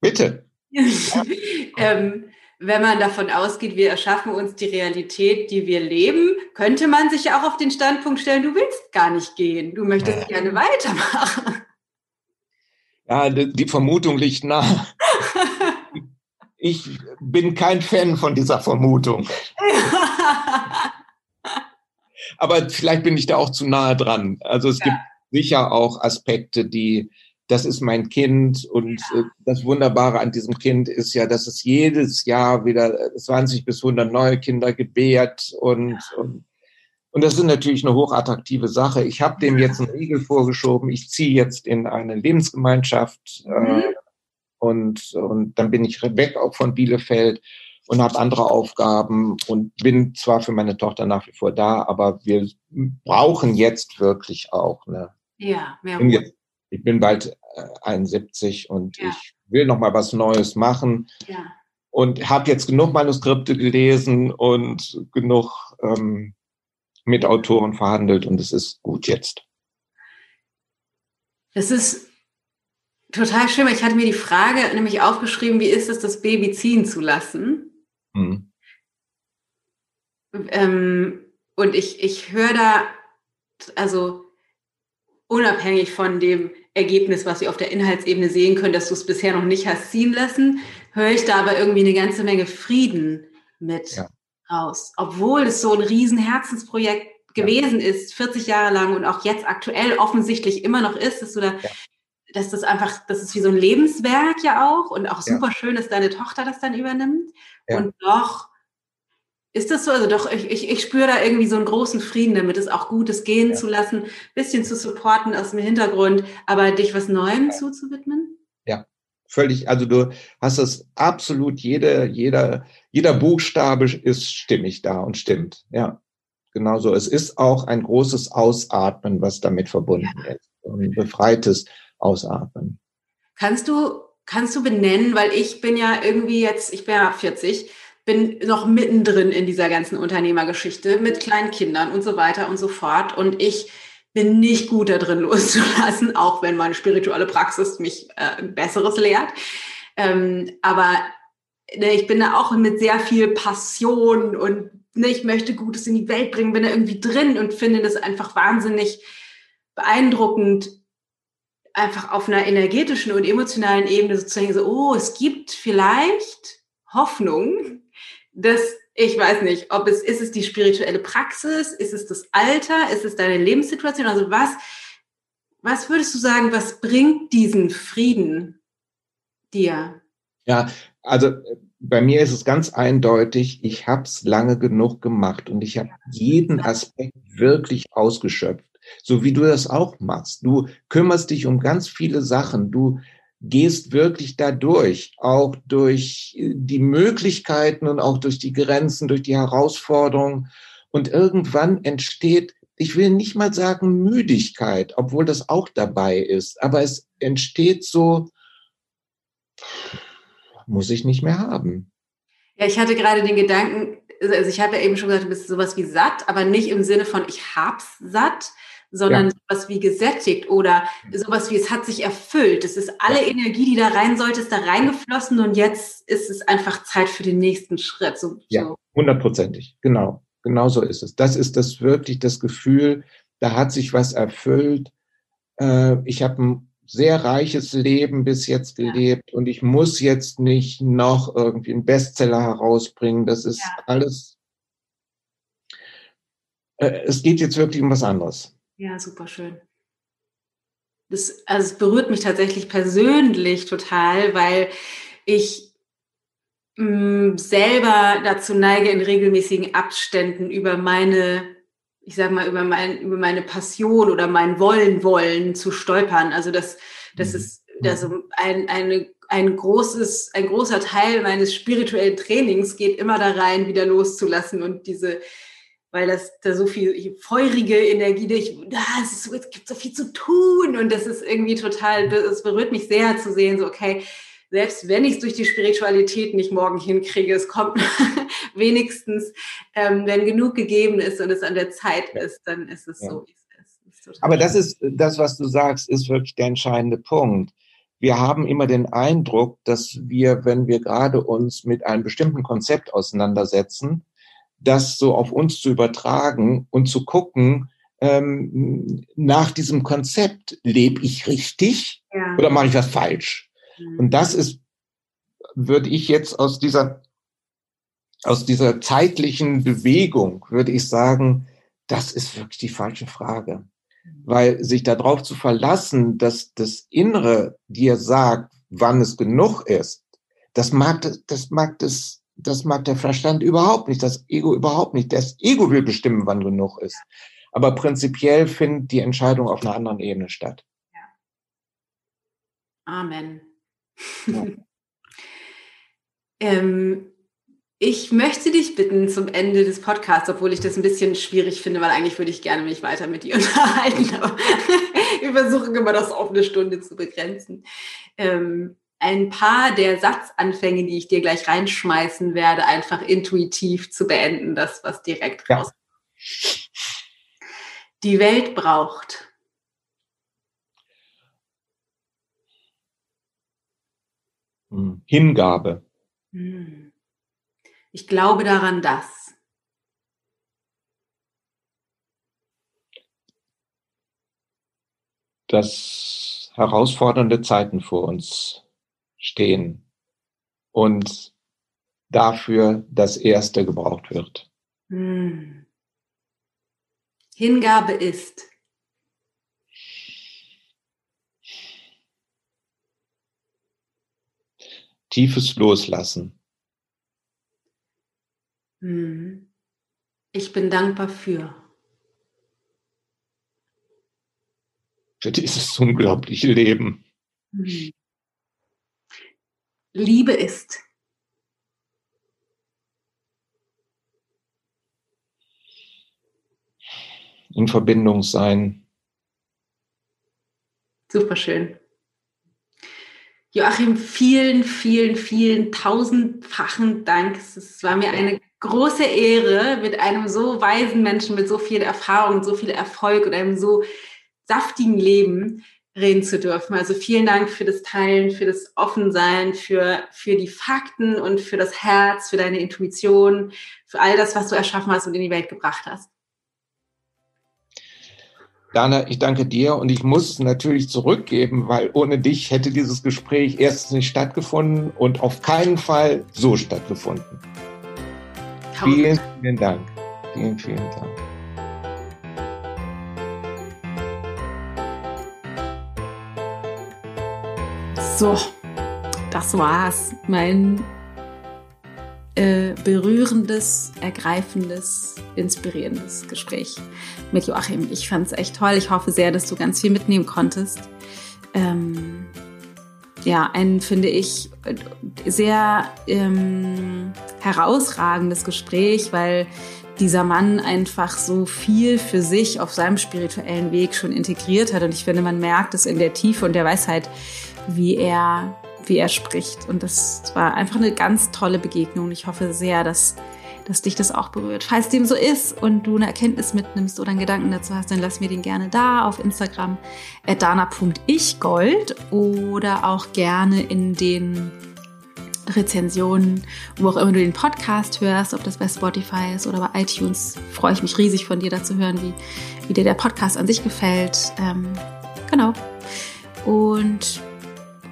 Bitte. ähm, wenn man davon ausgeht, wir erschaffen uns die Realität, die wir leben, könnte man sich ja auch auf den Standpunkt stellen, du willst gar nicht gehen, du möchtest gerne weitermachen. Ja, die Vermutung liegt nah. Ich bin kein Fan von dieser Vermutung. Aber vielleicht bin ich da auch zu nahe dran. Also es ja. gibt sicher auch Aspekte, die das ist mein Kind und ja. Äh, das Wunderbare an diesem Kind ist ja, dass es jedes Jahr wieder 20 bis 100 neue Kinder gebärt und, ja. und, und das ist natürlich eine hochattraktive Sache. Ich habe dem jetzt einen Riegel vorgeschoben. Ich ziehe jetzt in eine Lebensgemeinschaft äh, mhm. äh, und, und dann bin ich weg auch von Bielefeld und habe andere Aufgaben und bin zwar für meine Tochter nach wie vor da, aber wir brauchen jetzt wirklich auch eine. Ja, mehr Ruhe ich bin bald 71 äh, und ja. ich will noch mal was Neues machen. Ja. und habe jetzt genug Manuskripte gelesen und genug ähm, mit Autoren verhandelt und es ist gut jetzt. Das ist total schön, weil ich hatte mir die Frage nämlich aufgeschrieben, wie ist es, das Baby ziehen zu lassen? Mhm. Ähm, und ich, ich höre da, also unabhängig von dem Ergebnis, was wir auf der Inhaltsebene sehen können, dass du es bisher noch nicht hast ziehen lassen, höre ich da aber irgendwie eine ganze Menge Frieden mit ja. raus. Obwohl es so ein riesen Herzensprojekt gewesen ja. ist, 40 Jahre lang und auch jetzt aktuell offensichtlich immer noch ist, dass du da, ja. Dass das einfach, das ist wie so ein Lebenswerk ja auch und auch super schön, dass deine Tochter das dann übernimmt. Und doch ist das so? Also doch, ich, ich, ich spüre da irgendwie so einen großen Frieden damit, es auch Gutes gehen zu lassen, bisschen zu supporten aus dem Hintergrund, aber dich was Neuem zuzuwidmen? Ja, völlig, also du hast es absolut, jede, jeder, jeder Buchstabe ist stimmig da und stimmt. Ja, genau so. Es ist auch ein großes Ausatmen, was damit verbunden ja. ist. Ein befreites Ausatmen. Kannst du, kannst du benennen, weil ich bin ja irgendwie jetzt, ich bin ja 40, bin noch mittendrin in dieser ganzen Unternehmergeschichte mit kleinen Kindern und so weiter und so fort. Und ich bin nicht gut da drin loszulassen, auch wenn meine spirituelle Praxis mich äh, Besseres lehrt. Ähm, aber ne, ich bin da auch mit sehr viel Passion und ne, ich möchte Gutes in die Welt bringen, bin da irgendwie drin und finde das einfach wahnsinnig beeindruckend, einfach auf einer energetischen und emotionalen Ebene sozusagen so, oh, es gibt vielleicht Hoffnung, dass ich weiß nicht, ob es, ist es die spirituelle Praxis, ist es das Alter, ist es deine Lebenssituation? Also was, was würdest du sagen, was bringt diesen Frieden dir? Ja, also bei mir ist es ganz eindeutig, ich habe es lange genug gemacht und ich habe jeden Aspekt wirklich ausgeschöpft, so wie du das auch machst. Du kümmerst dich um ganz viele Sachen. Du gehst wirklich dadurch, auch durch die Möglichkeiten und auch durch die Grenzen, durch die Herausforderungen. Und irgendwann entsteht, ich will nicht mal sagen Müdigkeit, obwohl das auch dabei ist, aber es entsteht so, muss ich nicht mehr haben. Ja, ich hatte gerade den Gedanken, also ich habe ja eben schon gesagt, du bist sowas wie satt, aber nicht im Sinne von ich hab's satt, sondern ja. sowas wie gesättigt oder sowas wie es hat sich erfüllt. Es ist alle ja. Energie, die da rein sollte, ist da reingeflossen und jetzt ist es einfach Zeit für den nächsten Schritt. So, ja, hundertprozentig, genau. Genau so ist es. Das ist das wirklich das Gefühl, da hat sich was erfüllt. Äh, ich habe ein sehr reiches Leben bis jetzt gelebt ja. und ich muss jetzt nicht noch irgendwie einen Bestseller herausbringen. Das ist alles. Äh, es geht jetzt wirklich um was anderes. Ja, super schön. Das, also es berührt mich tatsächlich persönlich total, weil ich mh, mm, selber dazu neige, in regelmäßigen Abständen über meine, ich sag mal, über, mein, über meine Passion oder mein Wollen wollen zu stolpern. Also das, das mhm. ist das ein, eine, ein großes, ein großer Teil meines spirituellen Trainings geht immer da rein, wieder loszulassen und diese, weil das da so viel feurige Energie, ich, das ist, es gibt so viel zu tun und das ist irgendwie total, es berührt mich sehr zu sehen, so okay, selbst wenn ich es durch die Spiritualität nicht morgen hinkriege, es kommt wenigstens, ähm, wenn genug gegeben ist und es an der Zeit ist, dann ist es ja. so, wie es ist. ist Aber das ist, das, was du sagst, ist wirklich der entscheidende Punkt. Wir haben immer den Eindruck, dass wir, wenn wir gerade uns mit einem bestimmten Konzept auseinandersetzen, das so auf uns zu übertragen und zu gucken, ähm, nach diesem Konzept, lebe ich richtig ja. oder mache ich was falsch? Mhm. Und das ist, würde ich jetzt aus dieser, aus dieser zeitlichen Bewegung, würde ich sagen, das ist wirklich die falsche Frage. Mhm. Weil sich darauf zu verlassen, dass das Innere dir sagt, wann es genug ist, das mag, das mag das das mag der Verstand überhaupt nicht, das Ego überhaupt nicht. Das Ego will bestimmen, wann genug ist. Aber prinzipiell findet die Entscheidung auf einer anderen Ebene statt. Amen. Ja. ähm, ich möchte dich bitten zum Ende des Podcasts, obwohl ich das ein bisschen schwierig finde, weil eigentlich würde ich gerne mich weiter mit dir unterhalten, aber wir versuchen immer das auf eine Stunde zu begrenzen. Ähm, ein paar der Satzanfänge, die ich dir gleich reinschmeißen werde, einfach intuitiv zu beenden, das, was direkt raus. Die Welt braucht. Hm. Hingabe. Hm. Ich glaube daran, dass. Dass herausfordernde Zeiten vor uns stehen und dafür das Erste gebraucht wird. Hm. Hingabe ist. Tiefes Loslassen. Hm. Ich bin dankbar für. Für dieses unglaubliche Leben. Hm. Liebe ist. In Verbindung sein. Super schön. Joachim, vielen, vielen, vielen tausendfachen Dank. Es war mir eine große Ehre, mit einem so weisen Menschen, mit so viel Erfahrung, so viel Erfolg und einem so saftigen Leben reden zu dürfen. Also vielen Dank für das Teilen, für das Offensein, für, für die Fakten und für das Herz, für deine Intuition, für all das, was du erschaffen hast und in die Welt gebracht hast. Dana, ich danke dir und ich muss es natürlich zurückgeben, weil ohne dich hätte dieses Gespräch erstens nicht stattgefunden und auf keinen Fall so stattgefunden. Vielen, vielen Dank. Vielen, vielen Dank. So, das war's. Mein äh, berührendes, ergreifendes, inspirierendes Gespräch mit Joachim. Ich fand es echt toll. Ich hoffe sehr, dass du ganz viel mitnehmen konntest. Ähm, ja, ein, finde ich, sehr ähm, herausragendes Gespräch, weil dieser Mann einfach so viel für sich auf seinem spirituellen Weg schon integriert hat. Und ich finde, man merkt es in der Tiefe und der Weisheit, wie er, wie er spricht. Und das war einfach eine ganz tolle Begegnung. Ich hoffe sehr, dass, dass dich das auch berührt. Falls dem so ist und du eine Erkenntnis mitnimmst oder einen Gedanken dazu hast, dann lass mir den gerne da auf Instagram dana.ichgold oder auch gerne in den Rezensionen, wo auch immer du den Podcast hörst, ob das bei Spotify ist oder bei iTunes, freue ich mich riesig von dir dazu hören, wie, wie dir der Podcast an sich gefällt. Ähm, genau. Und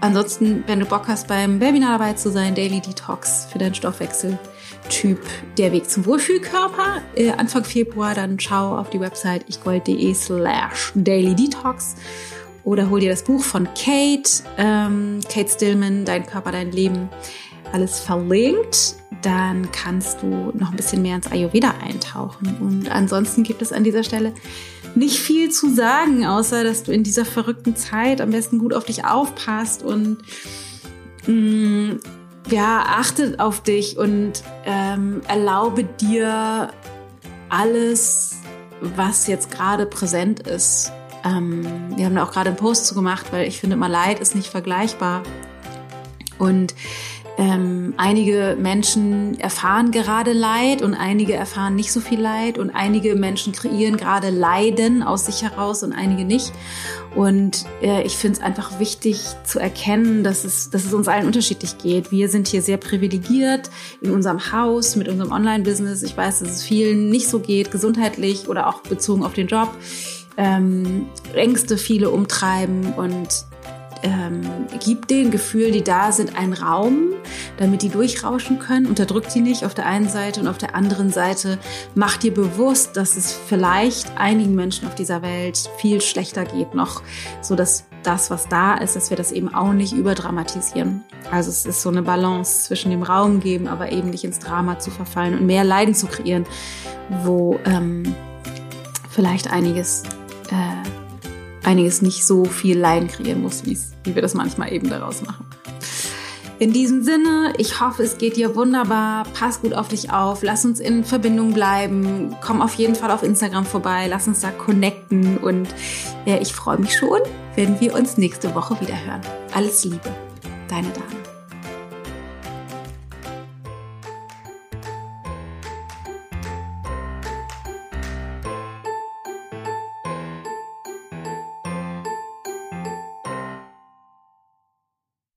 Ansonsten, wenn du Bock hast, beim Webinar dabei zu sein, Daily Detox für deinen Stoffwechsel-Typ, der Weg zum Wohlfühlkörper, äh, Anfang Februar, dann schau auf die Website ichgold.de slash Daily Detox oder hol dir das Buch von Kate, ähm, Kate Stillman, Dein Körper, dein Leben, alles verlinkt. Dann kannst du noch ein bisschen mehr ins Ayurveda eintauchen. Und ansonsten gibt es an dieser Stelle nicht viel zu sagen, außer dass du in dieser verrückten Zeit am besten gut auf dich aufpasst und mh, mm, ja, achtet auf dich und ähm, erlaube dir alles, was jetzt gerade präsent ist. Ähm, wir haben da auch gerade einen Post zu gemacht, weil ich finde immer Leid ist nicht vergleichbar. Und ähm, einige Menschen erfahren gerade Leid und einige erfahren nicht so viel Leid und einige Menschen kreieren gerade Leiden aus sich heraus und einige nicht. Und äh, ich finde es einfach wichtig zu erkennen, dass es, dass es uns allen unterschiedlich geht. Wir sind hier sehr privilegiert in unserem Haus mit unserem Online-Business. Ich weiß, dass es vielen nicht so geht, gesundheitlich oder auch bezogen auf den Job. Ähm, Ängste viele umtreiben und ähm, gibt den Gefühl, die da sind, einen Raum, damit die durchrauschen können. Unterdrückt die nicht auf der einen Seite und auf der anderen Seite macht dir bewusst, dass es vielleicht einigen Menschen auf dieser Welt viel schlechter geht noch, so dass das, was da ist, dass wir das eben auch nicht überdramatisieren. Also es ist so eine Balance zwischen dem Raum geben, aber eben nicht ins Drama zu verfallen und mehr Leiden zu kreieren, wo ähm, vielleicht einiges äh, einiges nicht so viel Leiden kreieren muss, wie wir das manchmal eben daraus machen. In diesem Sinne, ich hoffe, es geht dir wunderbar. Pass gut auf dich auf. Lass uns in Verbindung bleiben. Komm auf jeden Fall auf Instagram vorbei. Lass uns da connecten. Und ja, ich freue mich schon, wenn wir uns nächste Woche wieder hören. Alles Liebe. Deine Dame.